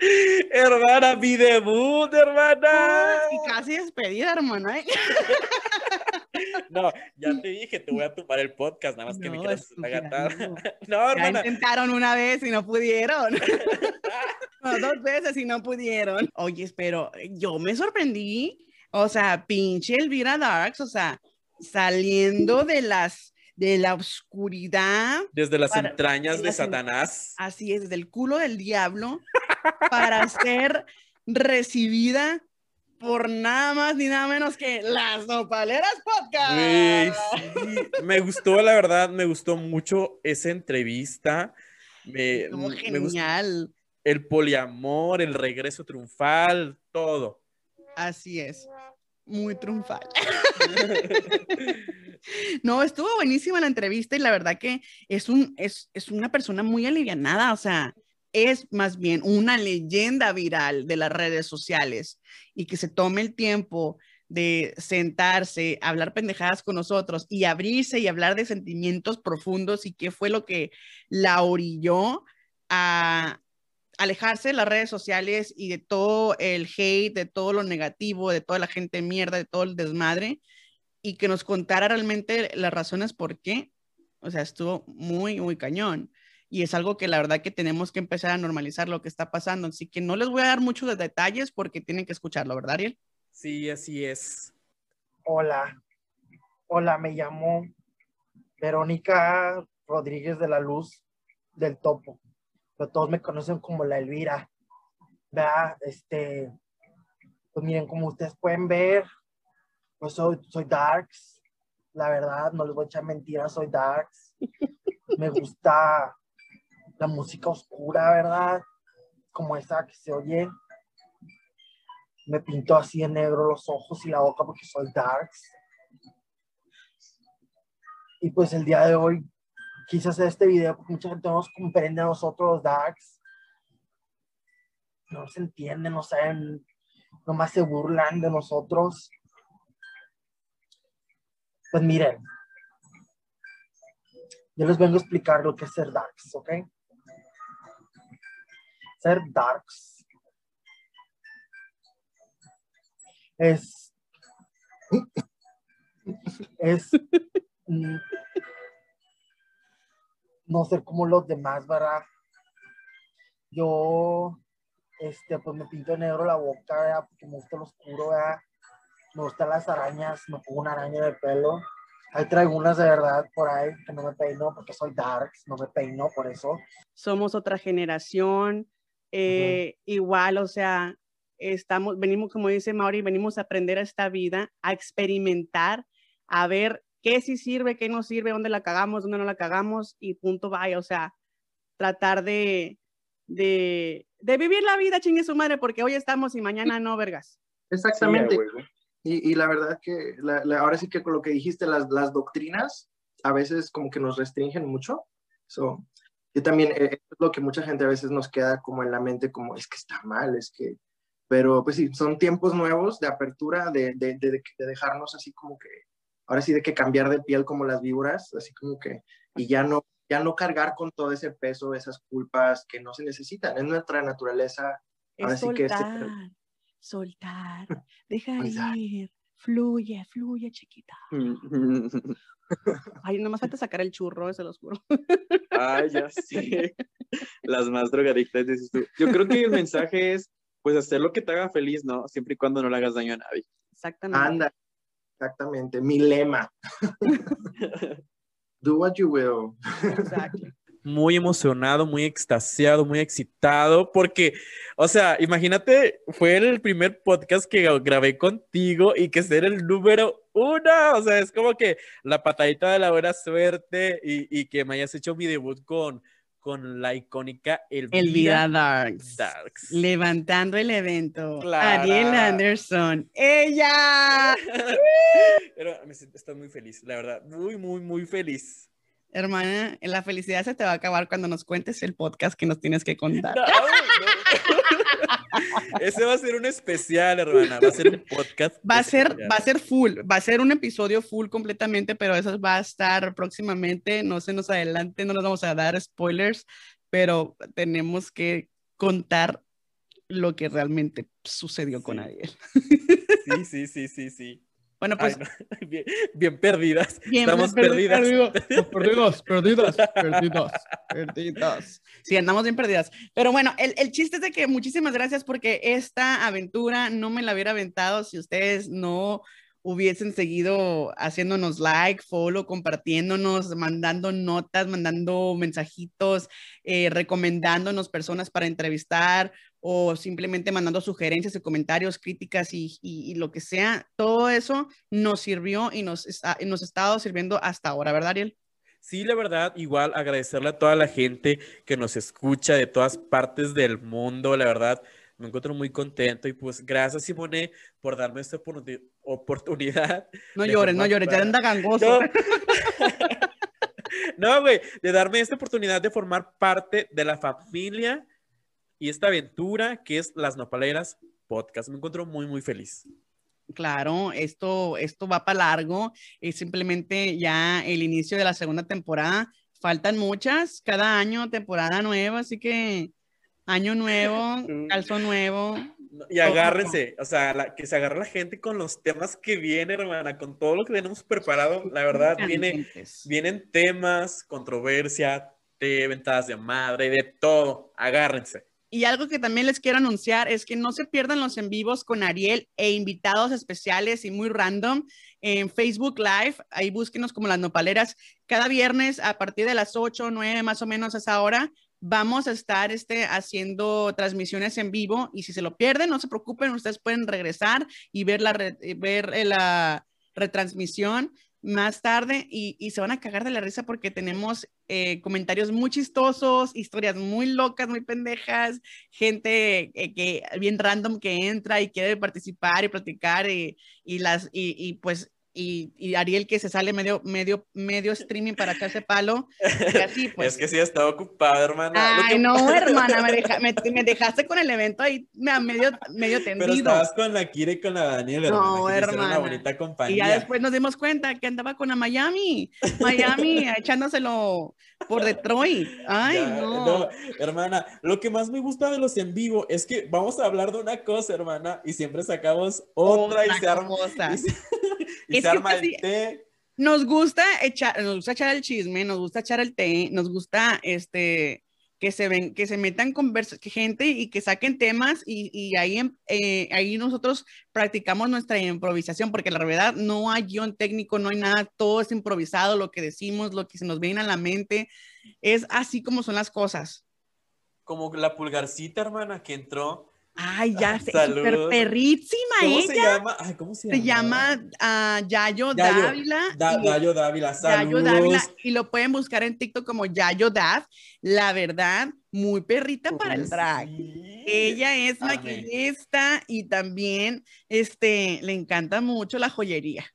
*laughs* hermana, mi debut, hermana. Y casi despedida, hermana. ¿eh? *laughs* No, ya te dije, te voy a tumbar el podcast, nada más que me quieras agatar. no. *laughs* No, Ya hermana. intentaron una vez y no pudieron. No, dos veces y no pudieron. Oye, pero yo me sorprendí. O sea, pinche Elvira Darks, o sea, saliendo de las de la oscuridad, Desde las Para- entrañas de de las en- Satanás. así es, del culo del diablo, para *laughs* ser recibida por nada más ni nada menos que las Nopaleras Podcast. Sí, me gustó, la verdad, me gustó mucho esa entrevista. Me, Estuvo me gustó genial. el poliamor, el regreso triunfal, todo. Así es. Muy triunfal. *laughs* *laughs* No, estuvo buenísima la entrevista y la verdad que es, un, es, es una persona muy alivianada, o sea, es más bien una leyenda viral de las redes sociales y que se tome el tiempo de sentarse, hablar pendejadas con nosotros y abrirse y hablar de sentimientos profundos y qué fue lo que la orilló a alejarse de las redes sociales y de todo el hate, de todo lo negativo, de toda la gente mierda, de todo el desmadre y que nos contara realmente las razones por qué. O sea, estuvo muy, muy cañón. Y es algo que la verdad que tenemos que empezar a normalizar lo que está pasando. Así que no les voy a dar muchos detalles porque tienen que escucharlo, ¿verdad, Ariel? Sí, así es. Hola, hola, me llamo Verónica Rodríguez de la Luz del Topo, pero todos me conocen como la Elvira. ¿Verdad? Este, pues miren, como ustedes pueden ver, pues soy, soy Darks, la verdad, no les voy a echar mentiras, soy Darks. Me gusta la música oscura, ¿verdad? Como esa que se oye. Me pinto así en negro los ojos y la boca porque soy Darks. Y pues el día de hoy quise hacer este video porque mucha gente no nos comprende a nosotros los Darks. No se entienden, no saben, nomás se burlan de nosotros. Pues miren, yo les vengo a explicar lo que es ser Darks, ¿ok? Ser Darks es es mm, no ser como los demás, ¿verdad? Yo, este, pues me pinto negro la boca, ¿verdad? Porque me gusta lo oscuro, ¿verdad? Me gustan las arañas, me pongo una araña de pelo. Ahí traigo unas de verdad por ahí que no me peino porque soy darks, no me peino por eso. Somos otra generación, eh, igual, o sea, estamos, venimos, como dice Mauri, venimos a aprender a esta vida, a experimentar, a ver qué sí sirve, qué no sirve, dónde la cagamos, dónde no la cagamos y punto vaya, o sea, tratar de, de, de vivir la vida, chingue su madre, porque hoy estamos y mañana no, vergas. Exactamente. Sí. Y, y la verdad que la- la- ahora sí que con lo que dijiste, las, las doctrinas a veces como que nos restringen mucho. So, yo también, eh, es lo que mucha gente a veces nos queda como en la mente, como es que está mal, es que... Pero pues sí, son tiempos nuevos de apertura, de, de, de, de dejarnos así como que, ahora sí de que cambiar de piel como las víboras, así como que, y ya no, ya no cargar con todo ese peso, esas culpas que no se necesitan. Es nuestra naturaleza. Ahora Es que soltar, este- soltar, *laughs* deja ir, fluye, fluye, chiquita. *laughs* Ay, nomás falta *laughs* sacar el churro, se los juro. Ay, ya sé. Las más drogadictas, dices tú. Yo creo que el mensaje es, pues, hacer lo que te haga feliz, ¿no? Siempre y cuando no le hagas daño a nadie. Exactamente. Anda. Exactamente, mi lema. Do what you will. Exacto. Muy emocionado, muy extasiado, muy excitado, porque, o sea, imagínate, fue el primer podcast que grabé contigo y que ser el número uno, o sea, es como que la patadita de la buena suerte y, y que me hayas hecho mi debut con, con la icónica Elvira, Elvira Darks. Darks. Levantando el evento. Clara. Ariel Anderson. ¡Ella! *laughs* Pero me siento- estoy muy feliz, la verdad, muy, muy, muy feliz. Hermana, la felicidad se te va a acabar cuando nos cuentes el podcast que nos tienes que contar. No, no. Ese va a ser un especial, hermana, va a ser un podcast. Va a ser, especial. va a ser full, va a ser un episodio full completamente, pero eso va a estar próximamente. No se nos adelante, no nos vamos a dar spoilers, pero tenemos que contar lo que realmente sucedió con Sí. Ariel. Sí, sí, sí, sí, sí. Bueno, Ay, pues no, *laughs* bien, bien perdidas. Bien, Estamos perdi- perdidas. perdido- *laughs* Perdidos, perdidos, perdidos, perdidos. Sí, andamos bien perdidas. Pero bueno, el, el chiste es de que muchísimas gracias porque esta aventura no me la hubiera aventado si ustedes no hubiesen seguido haciéndonos like, follow, compartiéndonos, mandando notas, mandando mensajitos, eh, recomendándonos personas para entrevistar o simplemente mandando sugerencias y comentarios, críticas y, y- y lo que sea. Todo eso nos sirvió y nos, está- y nos ha estado sirviendo hasta ahora, ¿verdad, Ariel? Sí, la verdad, igual agradecerle a toda la gente que nos escucha de todas partes del mundo, la verdad, me encuentro muy contento y pues gracias Simone por darme esta oportuni- oportunidad. *laughs* No llores, no llores, ya anda gangoso. No. *laughs* No, güey, de darme esta oportunidad de formar parte de la familia y esta aventura que es Las Nopaleras Podcast. Me encuentro muy, muy feliz. Claro, esto, esto va para largo. Es simplemente ya el inicio de la segunda temporada. Faltan muchas, cada año temporada nueva, así que año nuevo, *laughs* calzón nuevo. Y agárrense, o sea, la- que se agarre la gente con los temas que vienen, hermana, con todo lo que tenemos preparado. La verdad, viene, vienen temas, controversia, de ventadas de madre, de todo. Agárrense. Y algo que también les quiero anunciar es que no se pierdan los en vivos con Ariel e invitados especiales y muy random en Facebook Live. Ahí búsquenos como las nopaleras. Cada viernes a partir de las 8 o 9 más o menos a esa hora vamos a estar este, haciendo transmisiones en vivo y si se lo pierden, no se preocupen, ustedes pueden regresar y ver la, eh, ver eh, la retransmisión más tarde y, y se van a cagar de la risa porque tenemos eh, comentarios muy chistosos, historias muy locas, muy pendejas, gente eh, que bien random que entra y quiere participar y platicar y, y las y, y, pues y, y Ariel que se sale medio medio medio streaming para echarse palo y así *laughs* pues es que sí, estaba ocupado, hermana. Ay, que- no, hermana, me, deja- *laughs* me- me dejaste con el evento ahí medio, medio Pero tendido. estabas con la Kira y con la Daniela, hermana. No, hicieron hermana. una bonita Y compañía. ya después nos dimos cuenta que andaba con la Miami, Miami, *laughs* echándoselo por Detroit. Ay, Ya, no. hermana, lo que más me gusta de los en vivo es que vamos a hablar de una cosa, hermana, y siempre sacamos otra, y Otra se arma, y se, y Es se que arma el sí, té. Nos gusta echar, nos gusta echar el chisme, nos gusta echar el té, nos gusta este que se ven, que se metan conversa, que gente y que saquen temas y, y ahí, em- eh, ahí nosotros practicamos nuestra improvisación porque la verdad no hay guion técnico, no hay nada, todo es improvisado, lo que decimos, lo que se nos viene a la mente, es así como son las cosas. Como la pulgarcita, hermana, que entró. Ay, ya sé, Saludos. súper perrísima ¿Cómo ella. se llama? Ay, ¿cómo se llama? Se llama ah, Yayo, Yayo, Dávila. Da- y- Dayo Dávila, Yayo saludos. Dávila, y lo pueden buscar en TikTok como Yayo Dav. La verdad, muy perrita para el drag. Ella es Amé. maquillista y también este, le encanta mucho la joyería.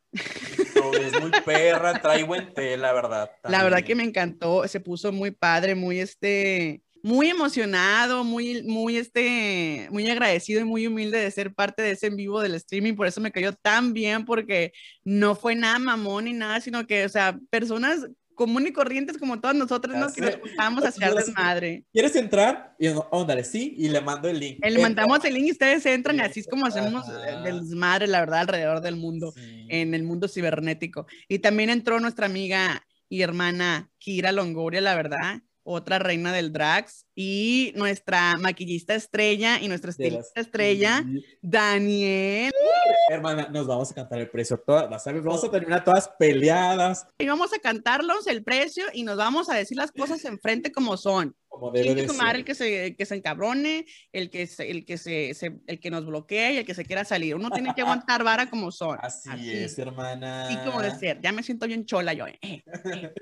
No, es muy perra, trae buen té, la verdad. La verdad que me encantó, se puso muy padre, muy este, muy emocionado, muy, muy este, muy agradecido y muy humilde de ser parte de ese en vivo del streaming, por eso me cayó tan bien, porque no fue nada mamón ni nada, sino que, o sea, personas comunes y corrientes como todas nosotras, ¿no? Ya Que nos juntamos a hacer sí. desmadre. ¿Quieres entrar? Y óndale, sí, y le mando el link. Le mandamos el link y ustedes entran y así es como hacemos eh, del desmadre, la verdad, alrededor del mundo, Sí. en el mundo cibernético. Y también entró nuestra amiga y hermana Kira Longoria, la verdad, otra reina del drags, y nuestra maquillista estrella y nuestra las- estilista estrella, Daniel. Hermana, nos vamos a cantar el precio. Todas, ver, vamos a terminar todas peleadas. Y vamos a cantarlos el precio y nos vamos a decir las cosas enfrente como son. Como debe de madre, ser. el que se, que se encabrone, el que se, el que se, se- el que nos bloquee y el que se quiera salir. Uno tiene que aguantar vara como son. Así, es, hermana. Así como de ser. Ya me siento bien chola yo. eh. *laughs*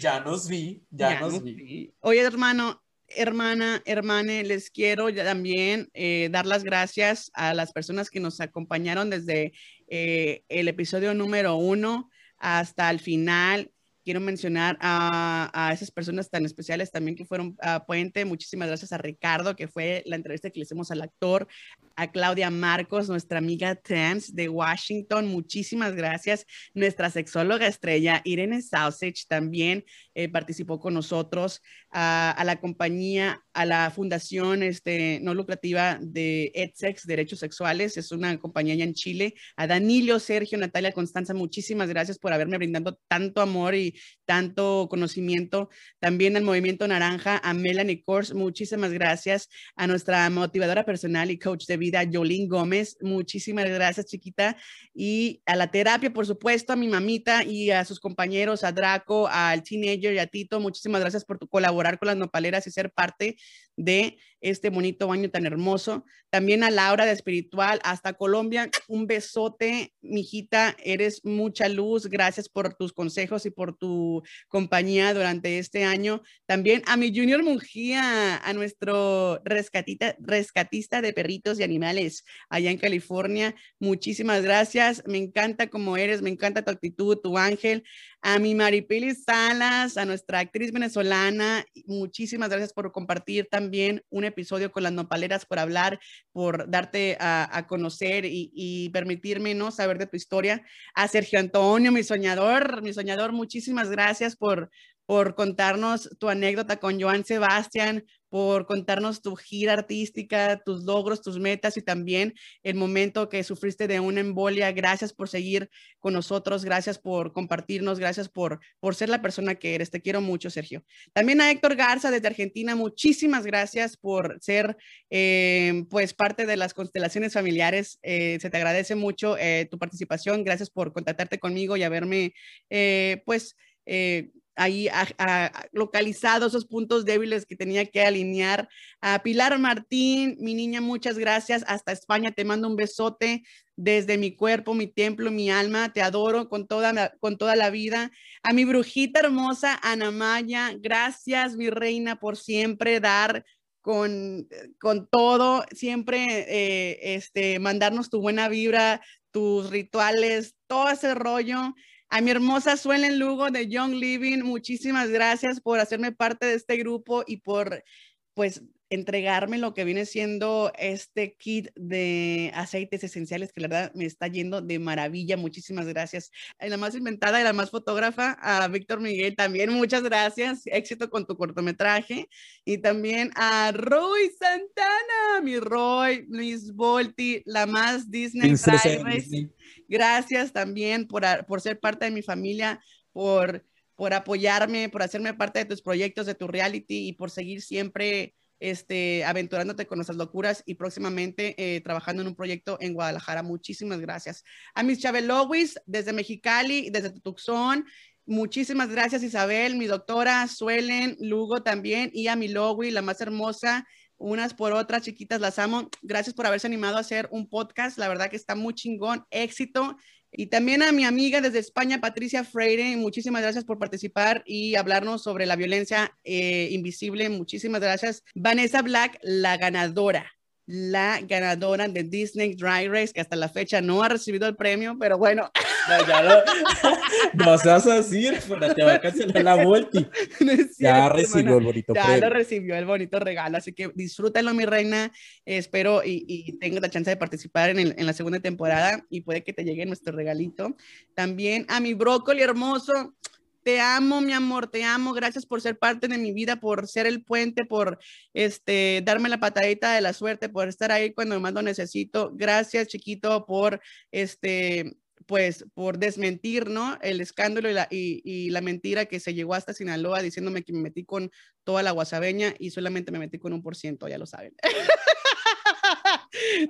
Ya nos vi, ya, Ya nos nos vi. Oye, hermano, hermana, hermane, les quiero también eh, dar las gracias a las personas que nos acompañaron desde eh, el episodio número uno hasta el final. Quiero mencionar a, a esas personas tan especiales también que fueron a Puente. Muchísimas gracias a Ricardo, que fue la entrevista que le hicimos al actor, a Claudia Marcos, nuestra amiga trans de Washington. Muchísimas gracias. Nuestra sexóloga estrella, Irene Sausage, también eh, participó con nosotros, a, a la compañía, a la fundación este, no lucrativa de EdSex, Derechos Sexuales, es una compañía allá en Chile, a Danilo, Sergio, Natalia, Constanza, muchísimas gracias por haberme brindado tanto amor y tanto conocimiento. También al Movimiento Naranja, a Melanie Kors, muchísimas gracias. A nuestra motivadora personal y coach de vida, Jolín Gómez, muchísimas gracias, chiquita. Y a la terapia, por supuesto, a mi mamita y a sus compañeros, a Draco, al teenager y a Tito, muchísimas gracias por tu colaborar con las nopaleras y ser parte de este bonito baño tan hermoso. También a Laura de Espiritual, hasta Colombia, un besote, mijita, eres mucha luz, gracias por tus consejos y por tu compañía durante este año. También a mi Junior Mungía, a nuestro rescatita, rescatista de perritos y animales allá en California, muchísimas gracias, me encanta como eres, me encanta tu actitud, tu ángel. A mi Maripili Salas, a nuestra actriz venezolana, muchísimas gracias por compartir también un episodio con las nopaleras, por hablar, por darte a, a conocer y, y permitirme ¿no? saber de tu historia. A Sergio Antonio, mi soñador, mi soñador, muchísimas gracias por, por contarnos tu anécdota con Joan Sebastián, por contarnos tu gira artística, tus logros, tus metas y también el momento que sufriste de una embolia. Gracias por seguir con nosotros, gracias por compartirnos, gracias por, por ser la persona que eres. Te quiero mucho, Sergio. También a Héctor Garza desde Argentina, muchísimas gracias por ser eh, pues parte de las constelaciones familiares. Eh, se te agradece mucho eh, tu participación. Gracias por contactarte conmigo y haberme pues... ahí a- a- localizado esos puntos débiles que tenía que alinear. A Pilar Martín, mi niña, muchas gracias. Hasta España te mando un besote desde mi cuerpo, mi templo, mi alma. Te adoro con toda, con toda la vida. A mi brujita hermosa, Ana Maya, gracias, mi reina, por siempre dar con, con todo, siempre eh, este, mandarnos tu buena vibra, tus rituales, todo ese rollo. A mi hermosa Suelen Lugo de Young Living, muchísimas gracias por hacerme parte de este grupo y por, pues, entregarme lo que viene siendo este kit de aceites esenciales que la verdad me está yendo de maravilla. Muchísimas gracias. A la más inventada y la más fotógrafa, a Víctor Miguel también, muchas gracias. Éxito con tu cortometraje. Y también a Roy Santana, mi Roy, Luis Volti, la más Disney. Disney. Gracias también por, por ser parte de mi familia, por, por apoyarme, por hacerme parte de tus proyectos, de tu reality y por seguir siempre este, aventurándote con nuestras locuras y próximamente eh, trabajando en un proyecto en Guadalajara. Muchísimas gracias. A mis Chabelowis desde Mexicali, desde Tucson. Muchísimas gracias Isabel, mi doctora, Suelen, Lugo también y a mi Lowi, la más hermosa unas por otras, chiquitas, las amo. Gracias por haberse animado a hacer un podcast. La verdad que está muy chingón. Éxito. Y también a mi amiga desde España, Patricia Freire, muchísimas gracias por participar y hablarnos sobre la violencia eh, invisible. Muchísimas gracias. Vanessa Black, la ganadora, la ganadora de Disney Dry Race, que hasta la fecha no ha recibido el premio, pero bueno. *laughs* No, ya lo, *laughs* no seas así, hermana, te va a cancelar la. *laughs* No es ya recibió el bonito Ya premio. lo recibió el bonito regalo, así que disfrútalo, mi reina. Espero y, y tengas la chance de participar en, el- en la segunda temporada y puede que te llegue nuestro regalito. También a mi brócoli hermoso. Te amo, mi amor, te amo. Gracias por ser parte de mi vida, por ser el puente, por este, darme la patadita de la suerte, por estar ahí cuando más lo necesito. Gracias, chiquito, por este, pues por desmentir, ¿no? El escándalo y la, y, y la mentira que se llegó hasta Sinaloa diciéndome que me metí con toda la guasabeña y solamente me metí con un por ciento, ya lo saben. *laughs*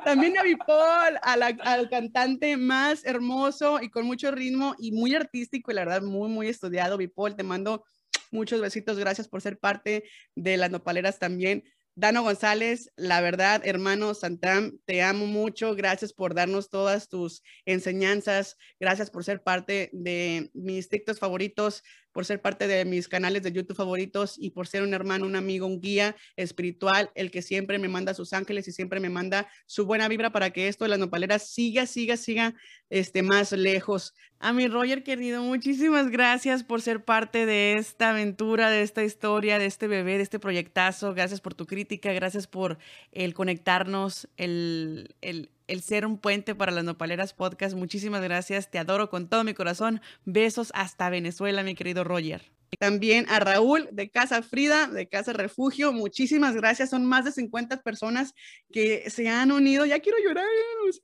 También a Bipol, a al cantante más hermoso y con mucho ritmo y muy artístico y la verdad muy, muy estudiado. Bipol, te mando muchos besitos. Gracias por ser parte de las nopaleras también. Dano González, la verdad, hermano Santram, te amo mucho. Gracias por darnos todas tus enseñanzas. Gracias por ser parte de mis TikToks favoritos, por ser parte de mis canales de YouTube favoritos y por ser un hermano, un amigo, un guía espiritual, el que siempre me manda sus ángeles y siempre me manda su buena vibra para que esto de las nopaleras siga, siga, siga este, más lejos. A mi Roger querido, muchísimas gracias por ser parte de esta aventura, de esta historia, de este bebé, de este proyectazo. Gracias por tu crítica, gracias por el conectarnos, el, el, el ser un puente para las Nopaleras Podcast. Muchísimas gracias, te adoro con todo mi corazón. Besos hasta Venezuela, mi querido Roger. También a Raúl de Casa Frida, de Casa Refugio, muchísimas gracias. Son más de 50 personas que se han unido, ya quiero llorar,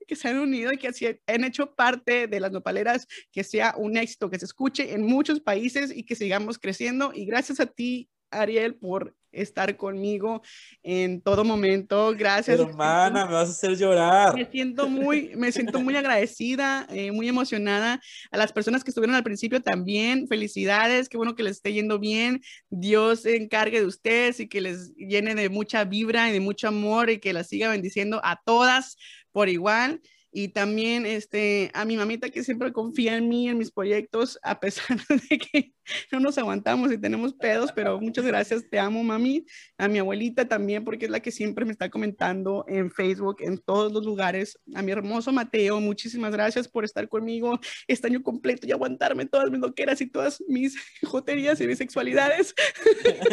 que se han unido y que han hecho parte de las nopaleras, que sea un éxito, que se escuche en muchos países y que sigamos creciendo. Y gracias a ti, Ariel, por estar conmigo en todo momento. Gracias. Hermana, me vas a hacer llorar. Me siento muy, me siento muy agradecida, eh, muy emocionada. A las personas que estuvieron al principio también, felicidades, qué bueno que les esté yendo bien. Dios se encargue de ustedes y que les llene de mucha vibra y de mucho amor y que las siga bendiciendo a todas por igual. Y también este, a mi mamita que siempre confía en mí, en mis proyectos, a pesar *laughs* de que *laughs* no nos aguantamos y tenemos pedos, pero muchas gracias, te amo mami. A mi abuelita también, porque es la que siempre me está comentando en Facebook, en todos los lugares. A mi hermoso Mateo, muchísimas gracias por estar conmigo este año completo y aguantarme todas mis loqueras y todas mis *laughs* joterías y mis sexualidades.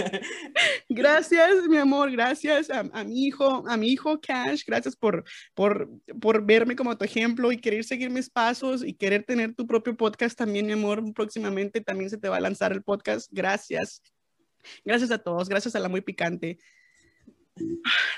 *laughs* gracias, mi amor, gracias a, a mi hijo, a mi hijo Cash, gracias por, por, por verme como tu ejemplo y querer seguir mis pasos y querer tener tu propio podcast también, mi amor. Próximamente también se te va a lanzar el podcast. Gracias. Gracias a todos, gracias a la muy picante.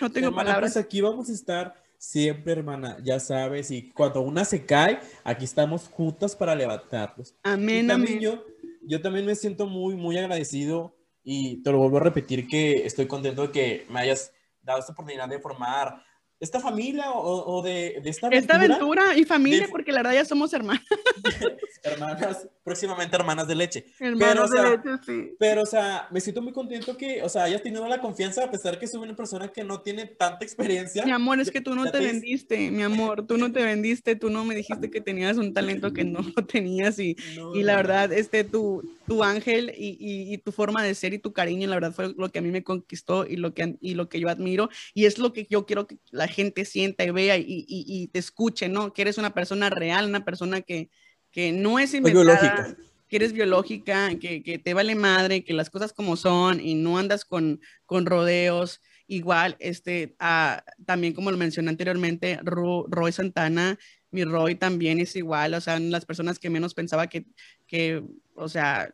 No tengo Hermana, palabras. pues aquí vamos a estar siempre, hermana, ya sabes, y cuando una se cae, aquí estamos juntas para levantarlos. Amén, amén. Yo, yo también me siento muy, muy agradecido y te lo vuelvo a repetir que estoy contento de que me hayas dado esta oportunidad de formar esta familia o, o de, de esta aventura. Esta aventura y familia, de- porque la verdad ya somos hermanos. *laughs* hermanas, próximamente hermanas de leche. O sea, de leche, sí. Pero, o sea, me siento muy contento que, o sea, hayas tenido la confianza, a pesar que soy una persona que no tiene tanta experiencia. Mi amor, es que tú no te te- vendiste, mi amor, tú no te vendiste, tú no me dijiste que tenías un talento que no lo *laughs* tenías y, y la verdad, este, tu, tu ángel y, y- y tu forma de ser y tu cariño, la verdad fue lo que a mí me conquistó y lo que, y lo que yo admiro y es lo que yo quiero que la gente sienta y vea y, y- y te escuche, ¿no? Que eres una persona real, una persona que, que no es inventada biológica. que eres biológica, que, que te vale madre, que las cosas como son y no andas con, con rodeos. Igual, este, ah, también como lo mencioné anteriormente, Roy Santana, mi Roy también es igual, o sea, las personas que menos pensaba que, que, o sea,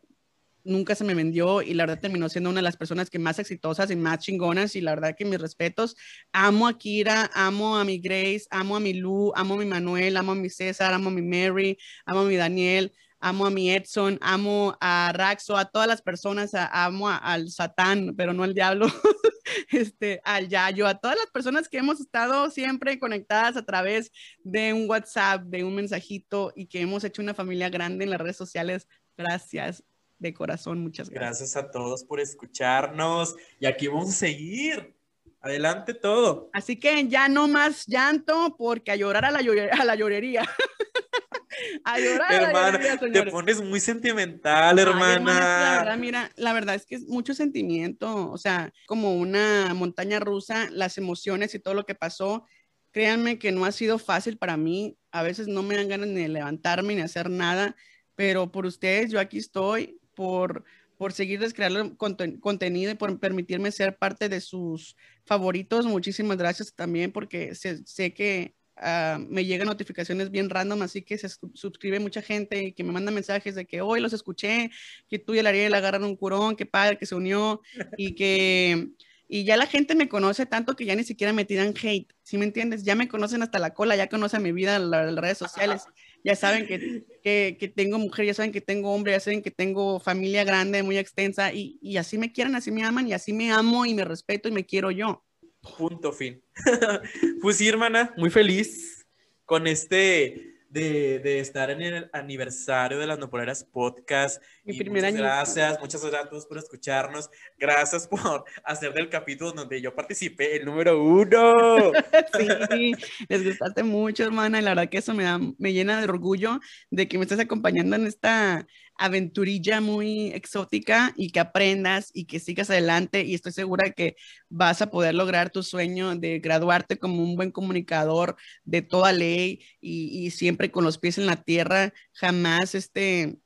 nunca se me vendió y la verdad terminó siendo una de las personas que más exitosas y más chingonas y la verdad que mis respetos. Amo a Kira, amo a mi Grace, amo a mi Lu, amo a mi Manuel, amo a mi César, amo a mi Mary, amo a mi Daniel, amo a mi Edson, amo a Raxo, a todas las personas, a- amo al Satán, pero no al diablo, *laughs* este, al Yayo, a todas las personas que hemos estado siempre conectadas a través de un WhatsApp, de un mensajito y que hemos hecho una familia grande en las redes sociales. Gracias de corazón, muchas gracias. Gracias a todos por escucharnos y aquí vamos a seguir. Adelante todo. Así que ya no más llanto porque a llorar a la, llore- a la llorería. *laughs* a llorar a la Hermana, llorería, te señores. pones muy sentimental, Ay, hermana. hermana, la verdad, mira, la verdad es que es mucho sentimiento, o sea, como una montaña rusa, las emociones y todo lo que pasó. Créanme que no ha sido fácil para mí. A veces no me dan ganas ni de levantarme ni hacer nada, pero por ustedes yo aquí estoy, por, por seguirles creando conten- contenido y por permitirme ser parte de sus favoritos. Muchísimas gracias también porque sé, sé que ah, me llegan notificaciones bien random, así que se su- suscribe mucha gente y que me manda mensajes de que hoy los escuché, que tú y el Ariel agarran un curón, que padre que se unió y que y ya la gente me conoce tanto que ya ni siquiera me tiran hate, ¿sí me entiendes? Ya me conocen hasta la cola, ya conocen mi vida en las redes sociales, ya saben que, que, tengo mujer, ya saben que tengo hombre, ya saben que tengo familia grande, muy extensa y, y así me quieren, así me aman y así me amo y me respeto y me quiero yo. Punto fin. *laughs* pues sí, hermana, muy feliz con este de, de estar en el aniversario de las Nopoleras Podcast. Mi Y primer muchas año. gracias, muchas gracias a todos por escucharnos. Gracias por *laughs* hacer del capítulo donde yo participé el número uno. *laughs* Sí, les gustaste mucho, hermana, la verdad que eso me da, me llena de orgullo de que me estés acompañando en esta aventurilla muy exótica y que aprendas y que sigas adelante y estoy segura que vas a poder lograr tu sueño de graduarte como un buen comunicador de toda ley y, y siempre con los pies en la tierra, jamás este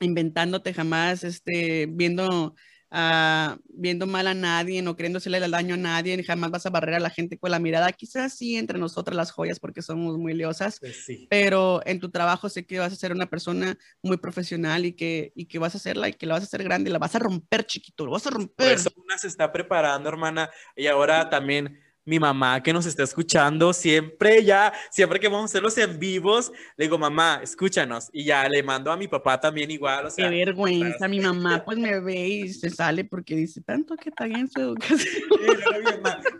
inventándote, jamás este viendo ah, viendo mal a nadie, no queriendo hacerle daño a nadie, ni jamás vas a barrer a la gente con la mirada. Quizás sí entre nosotras las joyas porque somos muy leosas, Pues sí. pero en tu trabajo sé que vas a ser una persona muy profesional y que, y que vas a hacerla y que la vas a hacer grande, la vas a romper, chiquito, lo vas a Por romper. eso una se está preparando, hermana. Y ahora también mi mamá que nos está escuchando siempre ya, siempre que vamos a hacer los en vivos, le digo, mamá, escúchanos. Y ya le mando a mi papá también igual. O sea, Qué vergüenza, mi *laughs* mamá pues me ve y se sale porque dice, tanto que está bien su educación.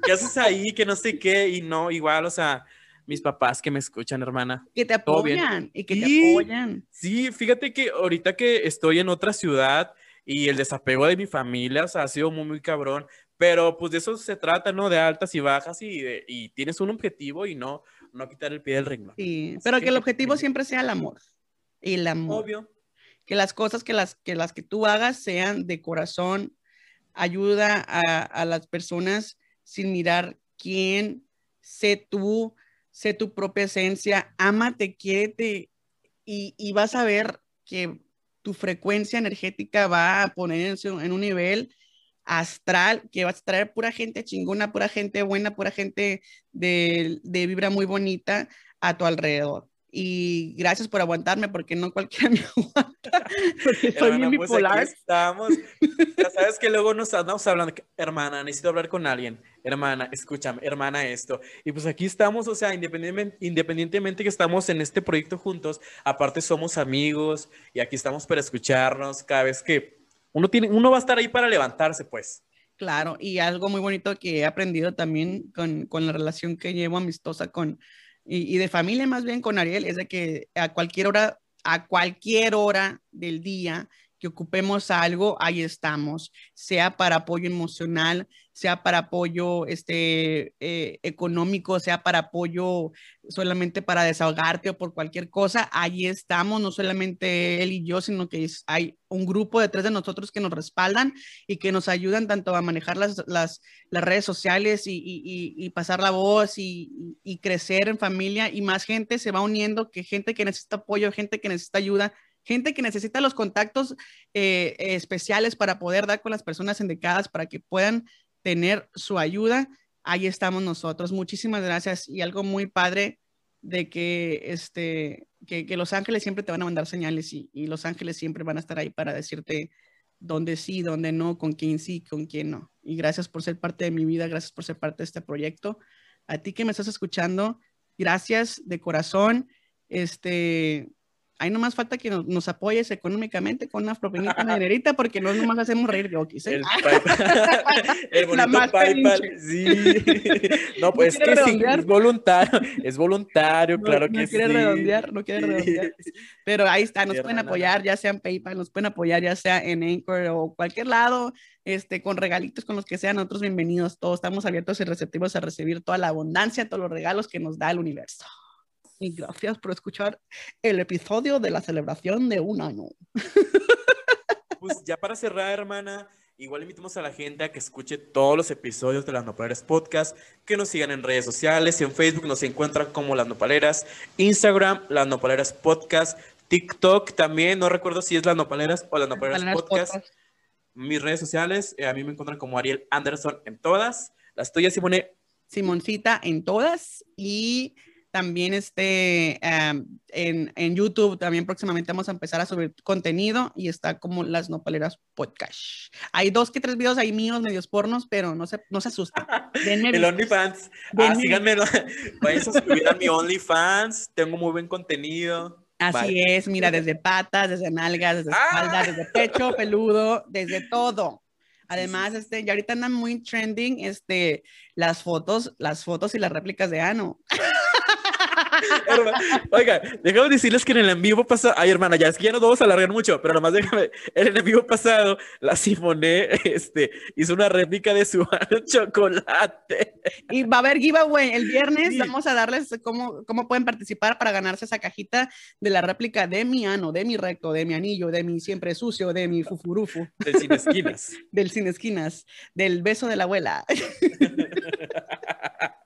¿qué haces ahí? Que no sé qué. Y no, igual, o sea, mis papás que me escuchan, hermana. Que te apoyan y que te apoyan. Sí, fíjate que ahorita que estoy en otra ciudad y el desapego de mi familia, o sea, ha sido muy, muy cabrón, pero pues de eso se trata, ¿no? De altas y bajas y, de- y tienes un objetivo y no, no quitar el pie del renglón. Sí, Así pero que el que- objetivo siempre sea el amor. El amor. Obvio. Que las cosas que las que, las que tú hagas sean de corazón, ayuda a, a las personas sin mirar quién, sé tú, sé tu propia esencia, ámate, quiérete y, y vas a ver que tu frecuencia energética va a ponerse en un nivel astral, que vas a traer pura gente chingona, pura gente buena, pura gente de, de vibra muy bonita a tu alrededor. Y gracias por aguantarme, porque no cualquiera *laughs* me aguanta, porque soy pues bipolar. estamos. *laughs* Ya sabes que luego nos andamos hablando, hermana, necesito hablar con alguien. Hermana, escúchame, hermana, esto. Y pues aquí estamos, o sea, independientemente, independientemente que estamos en este proyecto juntos, aparte somos amigos y aquí estamos para escucharnos cada vez que uno tiene, uno va a estar ahí para levantarse, pues. Claro, y algo muy bonito que he aprendido también con, con la relación que llevo amistosa con, y, y de familia más bien con Ariel, es de que a cualquier hora, a cualquier hora del día que ocupemos algo, ahí estamos, sea para apoyo emocional, sea para apoyo este, eh, económico, sea para apoyo solamente para desahogarte o por cualquier cosa, ahí estamos, no solamente él y yo, sino que hay un grupo detrás de nosotros que nos respaldan y que nos ayudan tanto a manejar las, las, redes sociales y, y- y- pasar la voz y crecer en familia y más gente se va uniendo, que gente que necesita apoyo, gente que necesita ayuda, gente que necesita los contactos eh, especiales para poder dar con las personas indicadas para que puedan tener su ayuda. Ahí estamos nosotros. Muchísimas gracias y algo muy padre de que, este, que, que Los Ángeles siempre te van a mandar señales y, y Los Ángeles siempre van a estar ahí para decirte dónde sí, dónde no, con quién sí, con quién no. Y gracias por ser parte de mi vida, gracias por ser parte de este proyecto. A ti que me estás escuchando, gracias de corazón. Este, ahí nomás falta que nos, nos apoyes económicamente con una propinita, una dinerita, porque no nomás hacemos reír de ¿eh? El, *laughs* La bonito más PayPal. Sí. *laughs* No, pues es quiere que sí, redondear? es voluntario. Es voluntario, No- claro no que quiere sí. redondear, no quiere redondear. *laughs* Pero ahí está, nos pueden apoyar, ya sea en PayPal, nos pueden apoyar ya sea en Anchor o cualquier lado, este, con regalitos, con los que sean, nosotros bienvenidos todos, estamos abiertos y receptivos a recibir toda la abundancia, todos los regalos que nos da el universo. Y gracias por escuchar el episodio de la celebración de un año. Pues ya para cerrar, hermana, igual invitamos a la gente a que escuche todos los episodios de Las Nopaleras Podcast, que nos sigan en redes sociales, en Facebook nos encuentran como Las Nopaleras, Instagram, Las Nopaleras Podcast, TikTok también, no recuerdo si es Las Nopaleras o Las Nopaleras Nopaleras Podcast. Podcast. Mis redes sociales, eh, a mí me encuentran como Ariel Anderson en todas. Las tuyas, Simone. Simoncita en todas y también este, am, en, en YouTube también próximamente vamos a empezar a subir contenido y está como Las Nopaleras Podcast. Hay dos que tres videos ahí míos, medios pornos, pero no se, no se asusten. *laughs* Denme El. OnlyFans. Ah, síganme. *laughs* Vayan a suscribir a mi OnlyFans. Tengo muy buen contenido. Así Bye. es, mira, desde patas, desde nalgas, desde Ah. espalda, desde pecho *laughs* peludo, desde todo. Además, este, ya ahorita andan muy trending, este, las fotos, las fotos y las réplicas de Ano. Oiga, déjame decirles que en el en vivo pasado, ay hermana, ya es que ya no vamos a alargar mucho, pero nomás déjame, en el en vivo pasado, la Simone, este, hizo una réplica de su *laughs* chocolate. Y va a haber giveaway el viernes. Sí. Vamos a darles cómo, cómo pueden participar para ganarse esa cajita de la réplica de mi ano, de mi recto, de mi anillo, de mi siempre sucio, de mi fufurufu, Del sin esquinas. *laughs* del sin esquinas, del beso de la abuela. *laughs*